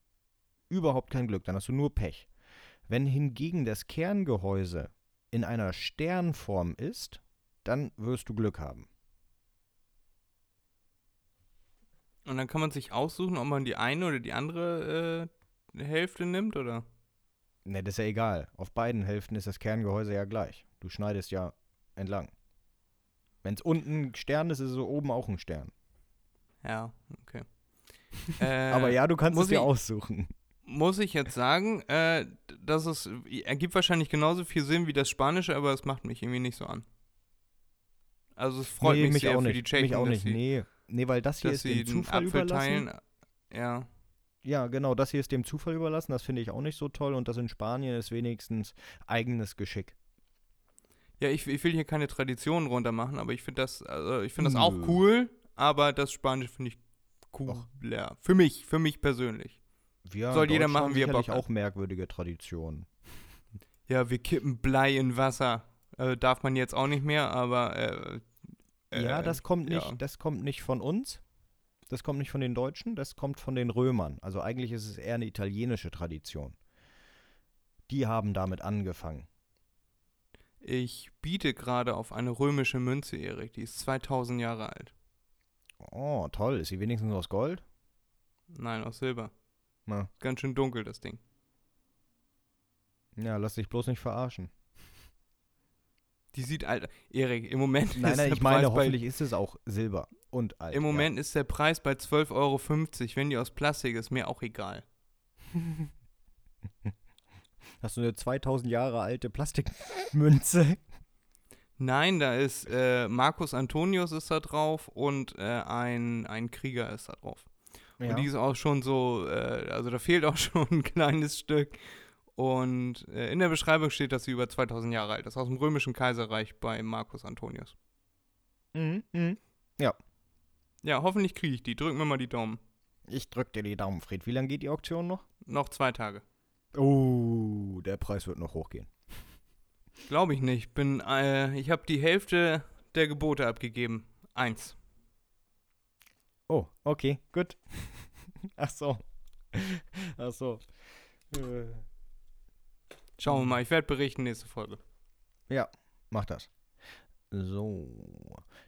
überhaupt kein Glück, dann hast du nur Pech. Wenn hingegen das Kerngehäuse in einer Sternform ist, dann wirst du Glück haben. Und dann kann man sich aussuchen, ob man die eine oder die andere äh, Hälfte nimmt, oder? Ne, das ist ja egal. Auf beiden Hälften ist das Kerngehäuse ja gleich. Du schneidest ja entlang. Wenn es unten ein Stern ist, ist es so oben auch ein Stern. Ja, okay. Äh, Aber ja, du kannst es dir ich- aussuchen. Muss ich jetzt sagen, äh, dass es ergibt wahrscheinlich genauso viel Sinn wie das Spanische, aber es macht mich irgendwie nicht so an. Also es freut nee, mich, sehr auch für nicht. die Tschechen, mich auch nicht. Nee. nee, weil das hier ist den Zufall Apfel überlassen. teilen. Ja, Ja, genau, das hier ist dem Zufall überlassen. Das finde ich auch nicht so toll. Und das in Spanien ist wenigstens eigenes Geschick. ja ich, ich will hier keine Traditionen runter machen, aber ich finde das, also ich finde das auch cool, aber das Spanische finde ich cool. Och. Ja, für mich, für mich persönlich. Wir Soll jeder machen, wie er Bock hat. auch merkwürdige Traditionen. Ja, wir kippen Blei in Wasser. Äh, darf man jetzt auch nicht mehr, aber äh, ja, äh, das kommt nicht, ja. das kommt nicht von uns. Das kommt nicht von den Deutschen, das kommt von den Römern. Also eigentlich ist es eher eine italienische Tradition. Die haben damit angefangen. Ich biete gerade auf eine römische Münze, Erik. Die ist 2000 Jahre alt. Oh, toll. Ist sie wenigstens aus Gold? Nein, aus Silber. Na, Ganz schön dunkel, das Ding. ja, lass dich bloß nicht verarschen. Die sieht alt. Erik, im Moment Nein, ist nein, der ich meine, Preis hoffentlich ist es auch Silber und alt. Im Moment ist der Preis bei 12,50 Euro. Wenn die aus Plastik ist, mir auch egal. Ja. Hast du eine 2000 Jahre alte Plastikmünze? Nein, da ist äh, Marcus Antonius ist da drauf und äh, ein, ein Krieger ist da drauf. Ja. Und die ist auch schon so, äh, also da fehlt auch schon ein kleines Stück. Und äh, in der Beschreibung steht, dass sie über 2000 Jahre alt ist, aus dem römischen Kaiserreich bei Marcus Antonius. Mhm, mhm. Ja, hoffentlich kriege ich die. Drück mir mal die Daumen. Ich drück dir die Daumen, Fred. Wie lange geht die Auktion noch? Noch zwei Tage. Oh, der Preis wird noch hochgehen. Glaube ich nicht. Bin, äh, ich habe die Hälfte der Gebote abgegeben. Eins. Oh, okay, gut. Ach so. Ach so. Äh, Schauen wir mal. Ich werde berichten nächste Folge. Mach das. So,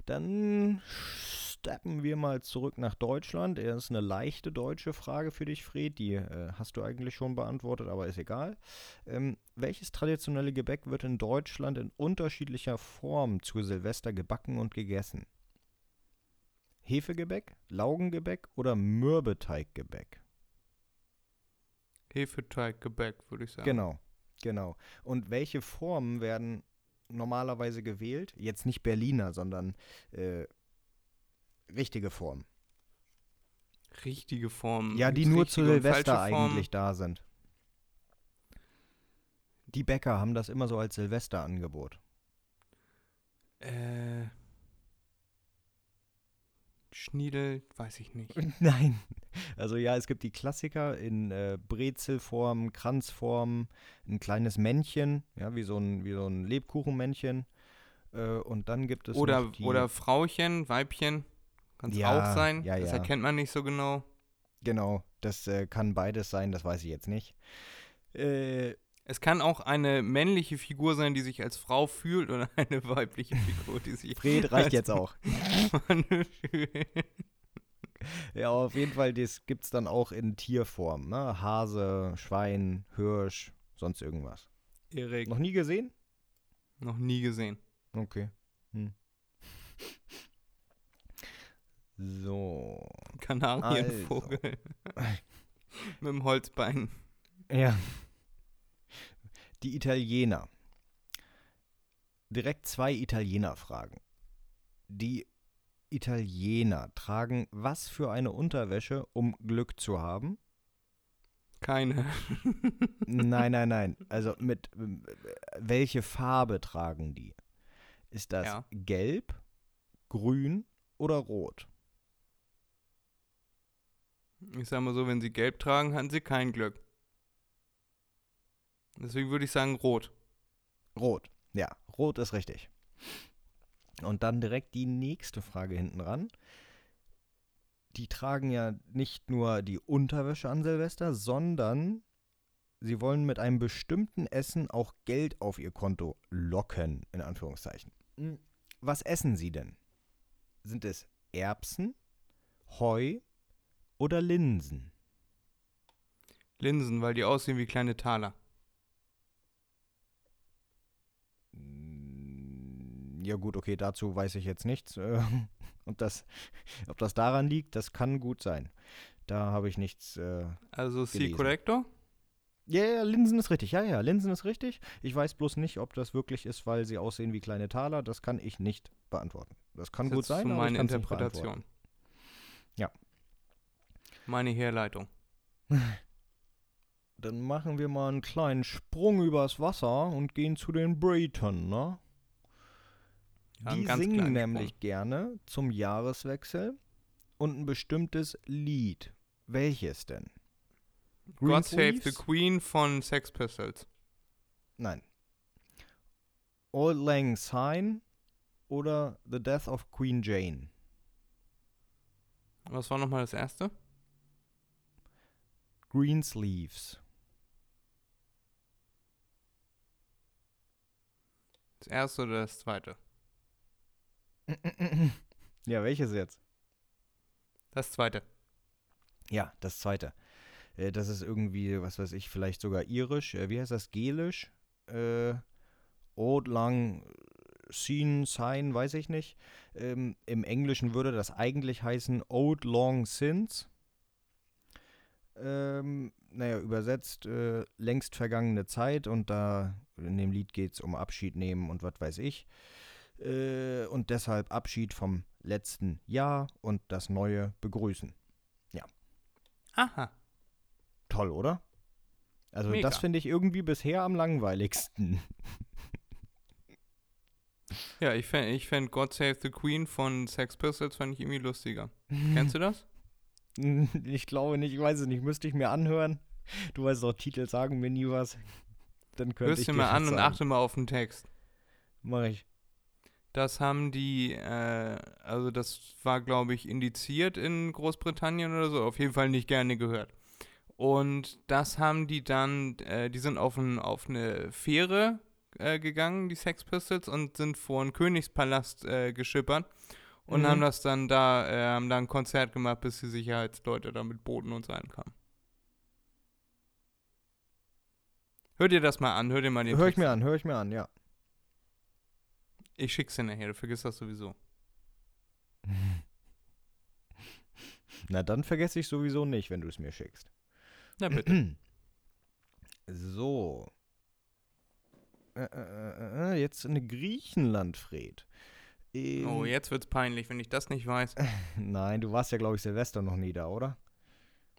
dann steppen wir mal zurück nach Deutschland. Er ist eine leichte deutsche Frage für dich, Fred. Die äh, hast du eigentlich schon beantwortet, aber ist egal. Ähm, welches traditionelle Gebäck wird in Deutschland in unterschiedlicher Form zu Silvester gebacken und gegessen? Hefegebäck, Laugengebäck oder Mürbeteiggebäck? Hefeteig, Gebäck, würde ich sagen. Genau, genau. Und welche Formen werden normalerweise gewählt? Jetzt nicht Berliner, sondern äh, richtige Formen. Richtige Form. Ja, die Gibt's nur zu Silvester eigentlich da sind. Die Bäcker haben das immer so als Silvesterangebot. Äh. Schniedel, weiß ich nicht. Nein. Also ja, es gibt die Klassiker in äh, Brezelform, Kranzform, ein kleines Männchen, ja, wie so ein, wie so ein Lebkuchenmännchen. Äh, und dann gibt es Oder, die, oder Frauchen, Weibchen. Kann es Ja, auch sein. ja, das ja. erkennt man nicht so genau. Genau, das äh, kann beides sein, das weiß ich jetzt nicht. Äh, Es kann auch eine männliche Figur sein, die sich als Frau fühlt oder eine weibliche Figur, die sich Fred reicht jetzt auch. Mann fühlt. Ja, auf jeden Fall, das gibt es dann auch in Tierform. Ne? Hase, Schwein, Hirsch, sonst irgendwas. Erik, Noch nie gesehen? noch nie gesehen. Okay. Hm. So. Kanarienvogel. Mit dem Holzbein. Ja. Die Italiener. Direkt zwei Italiener-Fragen. Die Italiener tragen was für eine Unterwäsche, um Glück zu haben? Keine. Nein, nein, nein. Also mit ähm, welche Farbe tragen die? Ist das Ja. gelb, grün oder rot? Ich sag mal so, wenn sie gelb tragen, hatten sie kein Glück. Deswegen würde ich sagen rot. Rot. Ja, rot ist richtig. Und dann direkt die nächste Frage hinten ran. Die tragen ja nicht nur die Unterwäsche an Silvester, sondern sie wollen mit einem bestimmten Essen auch Geld auf ihr Konto locken, in Anführungszeichen. Hm, Was essen sie denn? Sind es Erbsen, Heu, oder Linsen? Linsen, weil die aussehen wie kleine Taler. Mm, Ja gut, okay, dazu weiß ich jetzt nichts. Äh, ob, das, ob das daran liegt, das kann gut sein. Da habe ich nichts. Äh, Also C. Corrector? Ja, ja, Linsen ist richtig. Ja, ja, Linsen ist richtig. Ich weiß bloß nicht, ob das wirklich ist, weil sie aussehen wie kleine Taler. Das kann ich nicht beantworten. Das kann Das gut ist sein, so aber meine. Interpretation. Ja. Meine Herleitung. Dann machen wir mal einen kleinen Sprung übers Wasser und gehen zu den Brayton, ne? Ja, Die singen nämlich gerne zum Jahreswechsel und ein bestimmtes Lied. Welches denn? God Save the? Queen von Sex Pistols. Nein. Old Lang Syne oder The Death of Queen Jane? Was war nochmal das erste? Greensleeves. Das erste oder das zweite? ja, welches jetzt? Das zweite. Ja, das zweite. Äh, das ist irgendwie, was weiß ich, vielleicht sogar irisch. Äh, wie heißt das? Gelisch? Äh, Old Lang Syne, Sign, weiß ich nicht. Ähm, Im Englischen würde das eigentlich heißen Old Long Since. Ähm, naja, übersetzt äh, längst vergangene Zeit und da in dem Lied geht es um Abschied nehmen und was weiß ich. Äh, und deshalb Abschied vom letzten Jahr und das neue begrüßen. Aha. Toll, oder? Also Mega. das finde ich irgendwie bisher am langweiligsten. Ja, ich fände ich fänd God Save the Queen von Sex Pistols fand ich irgendwie lustiger. Kennst du das? Ich glaube nicht, ich weiß es nicht. Müsste ich mir anhören. Du weißt doch, Titel sagen mir nie was. Dann könnte Hörst ich dir mal an was und sagen. achte mal auf den Text. Mach ich. Das haben die, äh, also das war, glaube ich, indiziert in Großbritannien oder so, auf jeden Fall nicht gerne gehört. Und das haben die dann, äh, die sind auf, ein, auf eine Fähre äh, gegangen, die Sex Pistols, und sind vor einen Königspalast äh, geschippert und Mhm. haben das dann da, äh, haben da ein Konzert gemacht, bis die Sicherheitsleute da mit Booten und so reinkamen. Hör dir das mal an, hör dir mal den Hör ich Text mir an, hör ich mir an, ja. Ich schick's dir nachher, du vergisst das sowieso. Na, dann vergesse ich sowieso nicht, wenn du es mir schickst. Na bitte. So. Äh, äh, äh, äh, jetzt eine Ähm, Oh, jetzt wird's peinlich, wenn ich das nicht weiß. Nein, du warst ja, glaube ich, Silvester noch nie da, oder?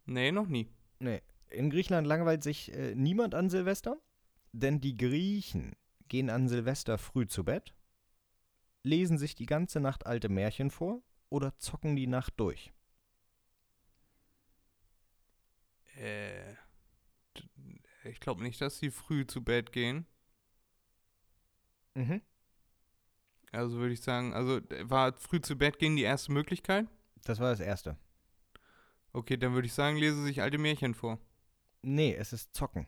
Nee, noch nie. Nee. In Griechenland langweilt sich äh, niemand an Silvester, denn die Griechen gehen an Silvester früh zu Bett, lesen sich die ganze Nacht alte Märchen vor oder zocken die Nacht durch. Äh. Ich glaube nicht, dass sie früh zu Bett gehen. Mhm. Also würde ich sagen, also d- war früh zu Bett gehen die erste Möglichkeit? Das war das Erste. Okay, dann würde ich sagen, lesen sich alte Märchen vor. Nee, es ist Zocken.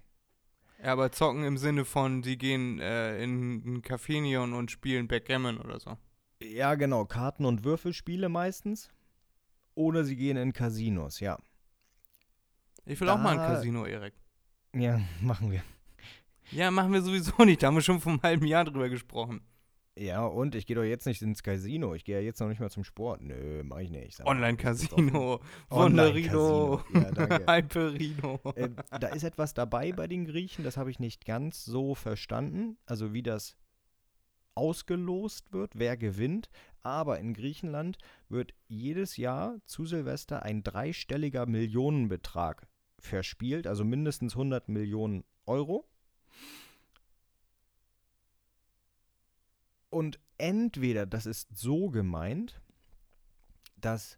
Ja, aber zocken im Sinne von, sie gehen äh, in ein Café Neon und spielen Backgammon oder so. Ja, genau. Karten- und Würfelspiele meistens. Oder sie gehen in Casinos, ja. Ich will auch mal ein Da- Casino, Erik. Ja, machen wir. Ja, machen wir sowieso nicht. Da haben wir schon vor einem halben Jahr drüber gesprochen. Ja, und ich gehe doch jetzt nicht ins Casino. Ich gehe ja jetzt noch nicht mal zum Sport. Nö, mach ich nicht. Online-Casino, Online-Casino. Wunderino, Ja. Hyperino. Äh, da ist etwas dabei bei den Griechen, das habe ich nicht ganz so verstanden. Also wie das ausgelost wird, wer gewinnt. Aber in Griechenland wird jedes Jahr zu Silvester ein dreistelliger Millionenbetrag verspielt, also mindestens 100 Millionen Euro. Und entweder das ist so gemeint, dass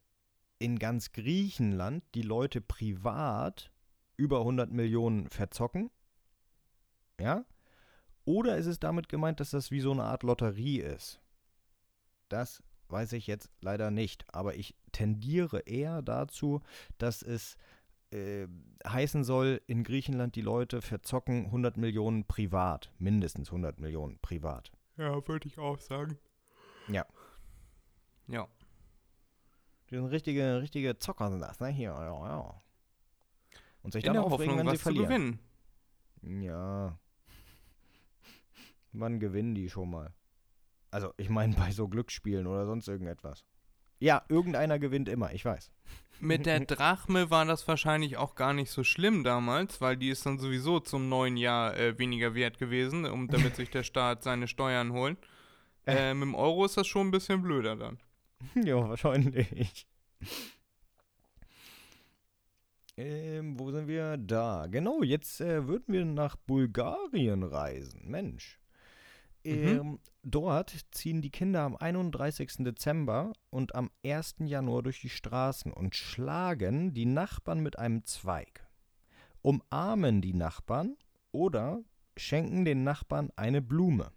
in ganz Griechenland die Leute privat über 100 Millionen verzocken. Ja? Oder ist es damit gemeint, dass das wie so eine Art Lotterie ist? Das weiß ich jetzt leider nicht. Aber ich tendiere eher dazu, dass es äh, heißen soll, in Griechenland die Leute verzocken 100 Millionen privat. Mindestens 100 Millionen privat. Ja, würde ich auch sagen. Ja. Ja. Die sind richtige, richtige Zocker sind das, ne? Hier, ja, ja. Und sich In dann der aufregen, Hoffnung, wenn sie was verlieren. gewinnen. Ja. Wann gewinnen die schon mal? Also, ich meine bei so Glücksspielen oder sonst irgendetwas. Ja, irgendeiner gewinnt immer, ich weiß. Mit der Drachme war das wahrscheinlich auch gar nicht so schlimm damals, weil die ist dann sowieso zum neuen Jahr äh, weniger wert gewesen, um, damit sich der Staat seine Steuern holt. Äh, mit dem Euro ist das schon ein bisschen blöder dann. ja, wahrscheinlich. Ähm, wo sind wir? Da. Genau, jetzt äh, würden wir nach Bulgarien reisen. Mensch. Ähm, Dort ziehen die Kinder am 31. Dezember und am 1. Januar durch die Straßen und schlagen die Nachbarn mit einem Zweig. Umarmen die Nachbarn oder schenken den Nachbarn eine Blume.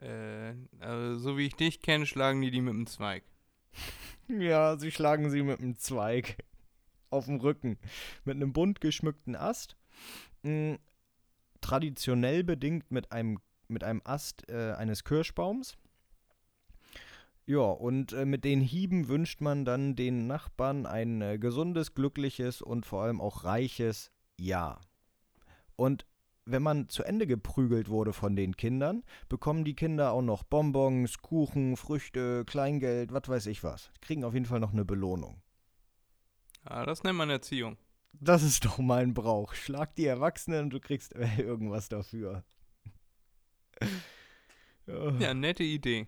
Äh, also so wie ich dich kenne, schlagen die die mit dem Zweig. Ja, sie schlagen sie mit einem Zweig auf dem Rücken. Mit einem bunt geschmückten Ast. Mm, traditionell bedingt mit einem, mit einem Ast äh, eines Kirschbaums. Ja, und äh, mit den Hieben wünscht man dann den Nachbarn ein äh, gesundes, glückliches und vor allem auch reiches Jahr. Und wenn man zu Ende geprügelt wurde von den Kindern, bekommen die Kinder auch noch Bonbons, Kuchen, Früchte, Kleingeld, was weiß ich was. Die kriegen auf jeden Fall noch eine Belohnung. Ja, das nennt man Erziehung. Das ist doch mal ein Brauch. Schlag die Erwachsenen und du kriegst äh, irgendwas dafür. ja. Ja, nette Idee.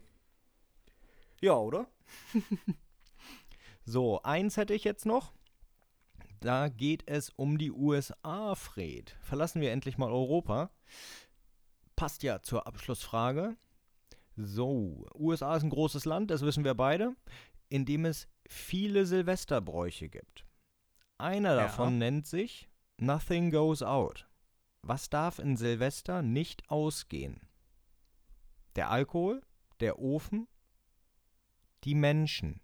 ja, oder? so, eins hätte ich jetzt noch. Da geht es um die USA, Fred. Verlassen wir endlich mal Europa. Passt ja zur Abschlussfrage. So, USA ist ein großes Land, das wissen wir beide, in dem es viele Silvesterbräuche gibt. Einer Ja. davon nennt sich Nothing Goes Out. Was darf in Silvester nicht ausgehen? Der Alkohol, der Ofen, die Menschen.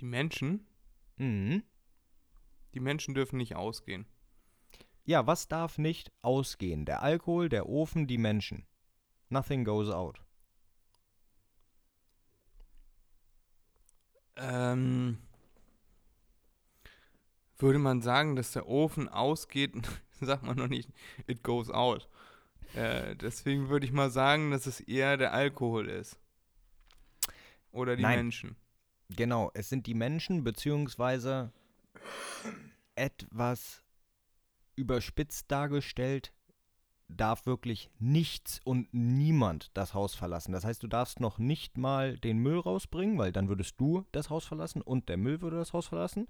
Die Menschen, Mhm. die Menschen dürfen nicht ausgehen. Ja, was darf nicht ausgehen? Der Alkohol, der Ofen, die Menschen. Nothing goes out. Ähm, würde man sagen, dass der Ofen ausgeht, sagt man noch nicht, it goes out. Äh, deswegen würde ich mal sagen, dass es eher der Alkohol ist. Oder die Nein. Menschen. Genau, es sind die Menschen, beziehungsweise etwas überspitzt dargestellt, darf wirklich nichts und niemand das Haus verlassen. Das heißt, du darfst noch nicht mal den Müll rausbringen, weil dann würdest du das Haus verlassen und der Müll würde das Haus verlassen.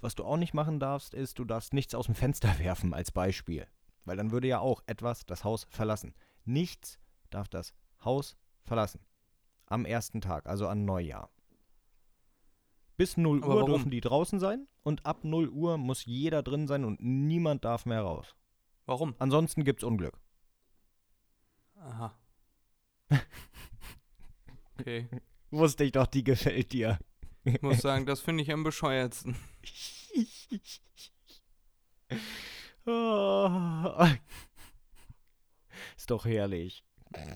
Was du auch nicht machen darfst, ist, du darfst nichts aus dem Fenster werfen als Beispiel. Weil dann würde ja auch etwas das Haus verlassen. Nichts darf das Haus verlassen. Am ersten Tag, also an Neujahr. Bis 0 Aber Uhr warum? dürfen die draußen sein und ab 0 Uhr muss jeder drin sein und niemand darf mehr raus. Warum? Ansonsten gibt's Unglück. Aha. Okay. Wusste ich doch, die gefällt dir. Ich muss sagen, das finde ich am bescheuertsten. Oh. Ist doch herrlich.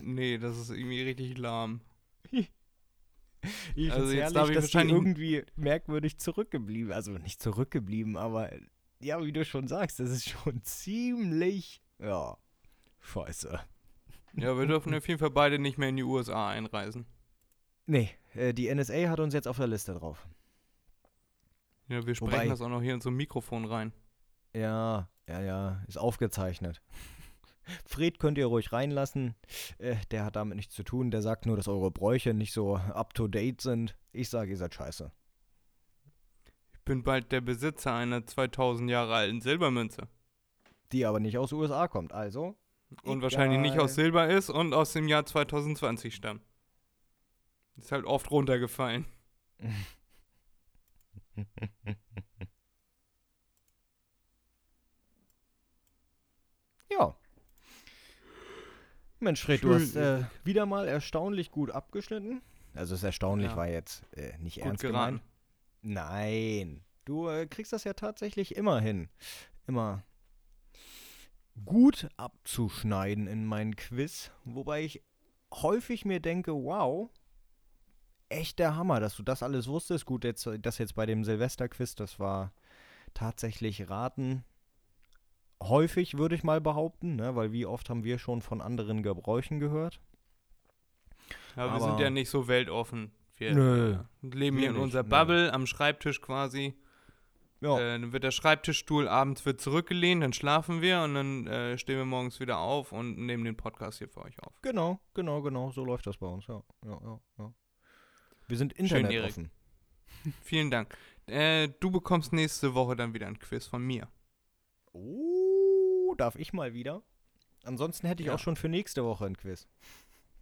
Nee, das ist irgendwie richtig lahm. Ich Also jetzt herrlich, darf ich dass wahrscheinlich- irgendwie merkwürdig zurückgeblieben. Also nicht zurückgeblieben, aber ja, wie du schon sagst, das ist schon ziemlich. Ja. Scheiße. Ja, wir dürfen auf jeden Fall beide nicht mehr in die USA einreisen. Nee, äh, die NSA hat uns jetzt auf der Liste drauf. Ja, wir sprechen Wobei- das auch noch hier in so ein Mikrofon rein. Ja, ja, ja, ist aufgezeichnet. Fred könnt ihr ruhig reinlassen. Äh, der hat damit nichts zu tun. Der sagt nur, dass eure Bräuche nicht so up to date sind. Ich sage, ihr seid scheiße. Bin bald der Besitzer einer 2000 Jahre alten Silbermünze. Die aber nicht aus USA kommt. Also. Und wahrscheinlich nicht egal. aus Silber ist und aus dem Jahr 2020 stammt. Ist halt oft runtergefallen. Ja. Mensch, Fred, du hast äh, wieder mal erstaunlich gut abgeschnitten. Also, das erstaunlich Ja. war jetzt äh, nicht Gut ernst geraten. gemeint. Nein. Du äh, kriegst das ja tatsächlich immer hin. Immer gut abzuschneiden in meinen Quiz, wobei ich häufig mir denke, wow, echt der Hammer, dass du das alles wusstest. Gut, jetzt, das jetzt bei dem Silvesterquiz, das war tatsächlich raten. Häufig würde ich mal behaupten, ne? weil wie oft haben wir schon von anderen Gebräuchen gehört? Ja, wir Aber- sind ja nicht so weltoffen. Wir Nö, äh, leben hier in unserer nicht, Bubble am Schreibtisch quasi. Ja, Äh, dann wird der Schreibtischstuhl abends wird zurückgelehnt, dann schlafen wir und dann äh, stehen wir morgens wieder auf und nehmen den Podcast hier für euch auf. genau, genau, genau, so läuft das bei uns, ja, ja, ja, ja. Wir sind internetoffen. Vielen Dank. Äh, du bekommst nächste Woche dann wieder ein Quiz von mir. Oh, darf ich mal wieder? Ansonsten hätte ich Ja. auch schon für nächste Woche ein Quiz.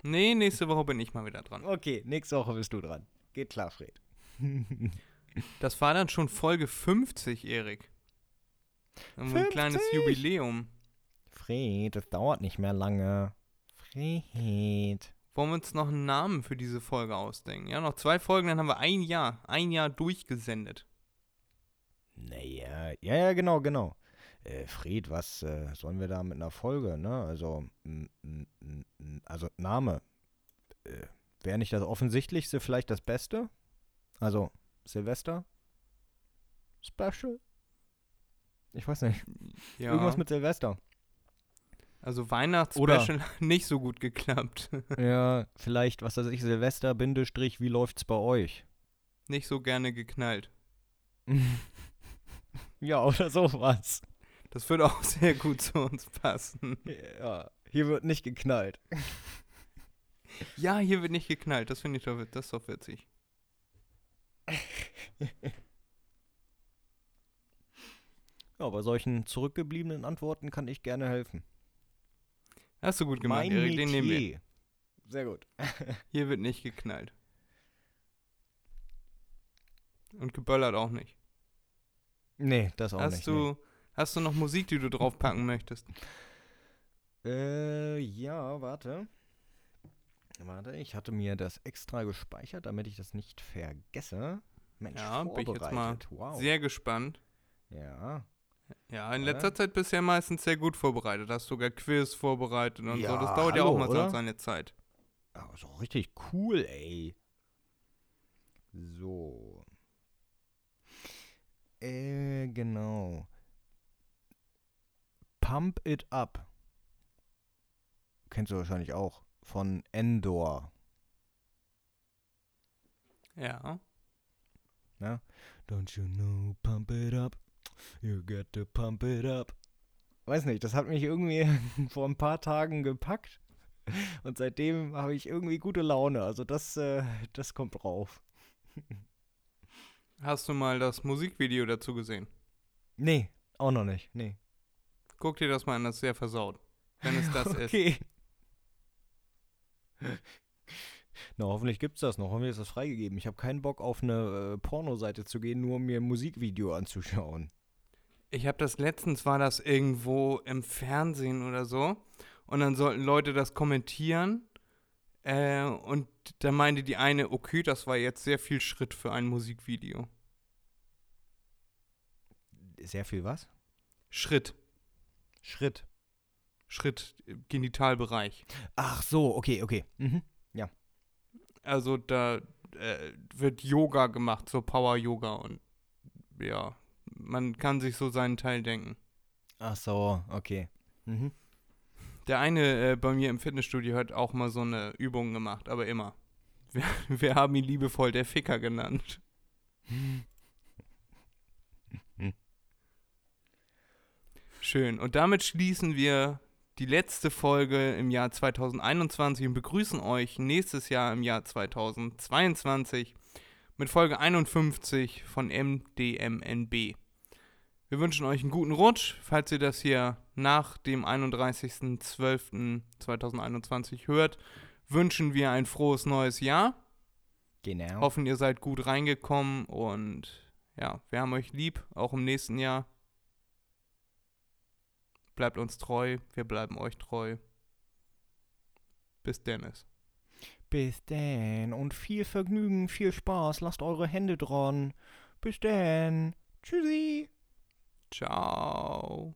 Nee, nächste Woche bin ich mal wieder dran. Okay, nächste Woche bist du dran. Geht klar, Fred. Das war dann schon Folge 50, Erik. Ein kleines 50? Jubiläum. Fred, das dauert nicht mehr lange. Fred. Wollen wir uns noch einen Namen für diese Folge ausdenken? Ja, noch zwei Folgen, dann haben wir ein Jahr, ein Jahr durchgesendet. Naja, ja, ja, genau, genau. Äh, Fred, was äh, sollen wir da mit einer Folge, ne? Also, also Name. Äh, Wäre nicht das Offensichtlichste vielleicht das Beste? Also, Silvester? Special? Ich weiß nicht. Ja, Irgendwas mit Silvester. also Oder- Weihnachtsspecial nicht so gut geklappt. ja, vielleicht, was weiß ich, Silvester, Bindestrich, wie läuft's bei euch? nicht so gerne geknallt. ja, oder sowas. Das würde auch sehr gut zu uns passen. Ja, hier wird nicht geknallt. Ja, hier wird nicht geknallt. Das finde ich doch, das ist doch witzig. Ja, bei solchen zurückgebliebenen Antworten kann ich gerne helfen. Hast du gut gemacht, mein Erik. Den nehmen wir. Sehr gut. Hier wird nicht geknallt. Und geböllert auch nicht. Nee, das auch hast nicht. du, hast du noch Musik, die du draufpacken möchtest? Äh, ja, warte. Warte, ich hatte mir das extra gespeichert, damit ich das nicht vergesse. Mensch, Ja, bin ich jetzt mal wow. Sehr gespannt. ja. Ja, in Oder? letzter Zeit bist du ja meistens sehr gut vorbereitet. Hast sogar Quiz vorbereitet und so. Ja, Das dauert ja hallo, auch mal so oder? seine Zeit. Aber so richtig cool, ey. So. Äh, genau. Pump It Up. Kennst du wahrscheinlich auch. Von Endor. Ja. Don't you know, pump it up. You got to pump it up. Weiß nicht, das hat mich irgendwie vor ein paar Tagen gepackt. Und seitdem habe ich irgendwie gute Laune. Also das, äh, das kommt drauf. Hast du mal das Musikvideo dazu gesehen? Nee, auch noch nicht. Nee. Guck dir das mal an, das ist sehr versaut. Wenn es das ist. okay. Na, hoffentlich gibt's das noch. Hoffentlich ist das freigegeben. Ich habe keinen Bock auf eine äh, Pornoseite zu gehen, nur um mir ein Musikvideo anzuschauen. Ich habe das letztens, war das irgendwo im Fernsehen oder so. Und dann sollten Leute das kommentieren. Äh, und da meinte die eine, okay, das war jetzt sehr viel Schritt für ein Musikvideo. Sehr viel was? Schritt. Schritt. Schritt, äh, Genitalbereich. Ach so, okay, okay. Mhm. Also da äh, wird Yoga gemacht, so Power-Yoga. Und ja, man kann sich so seinen Teil denken. Ach so, okay. Mhm. Der eine äh, bei mir im Fitnessstudio hat auch mal so eine Übung gemacht, aber immer. Wir, wir haben ihn liebevoll der Ficker genannt. Schön. Und damit schließen wir die letzte Folge im Jahr 2021 und begrüßen euch nächstes Jahr im Jahr 2022 mit Folge 51 von MDMNB. Wir wünschen euch einen guten Rutsch, falls ihr das hier nach dem 31.12.2021 hört. Wünschen wir ein frohes neues Jahr. Genau. Hoffen, ihr seid gut reingekommen und ja, wir haben euch lieb, auch im nächsten Jahr. Bleibt uns treu, wir bleiben euch treu. Bis Dennis. Bis denn und viel Vergnügen, viel Spaß. Lasst eure Hände dran. Bis denn. Tschüssi. Ciao.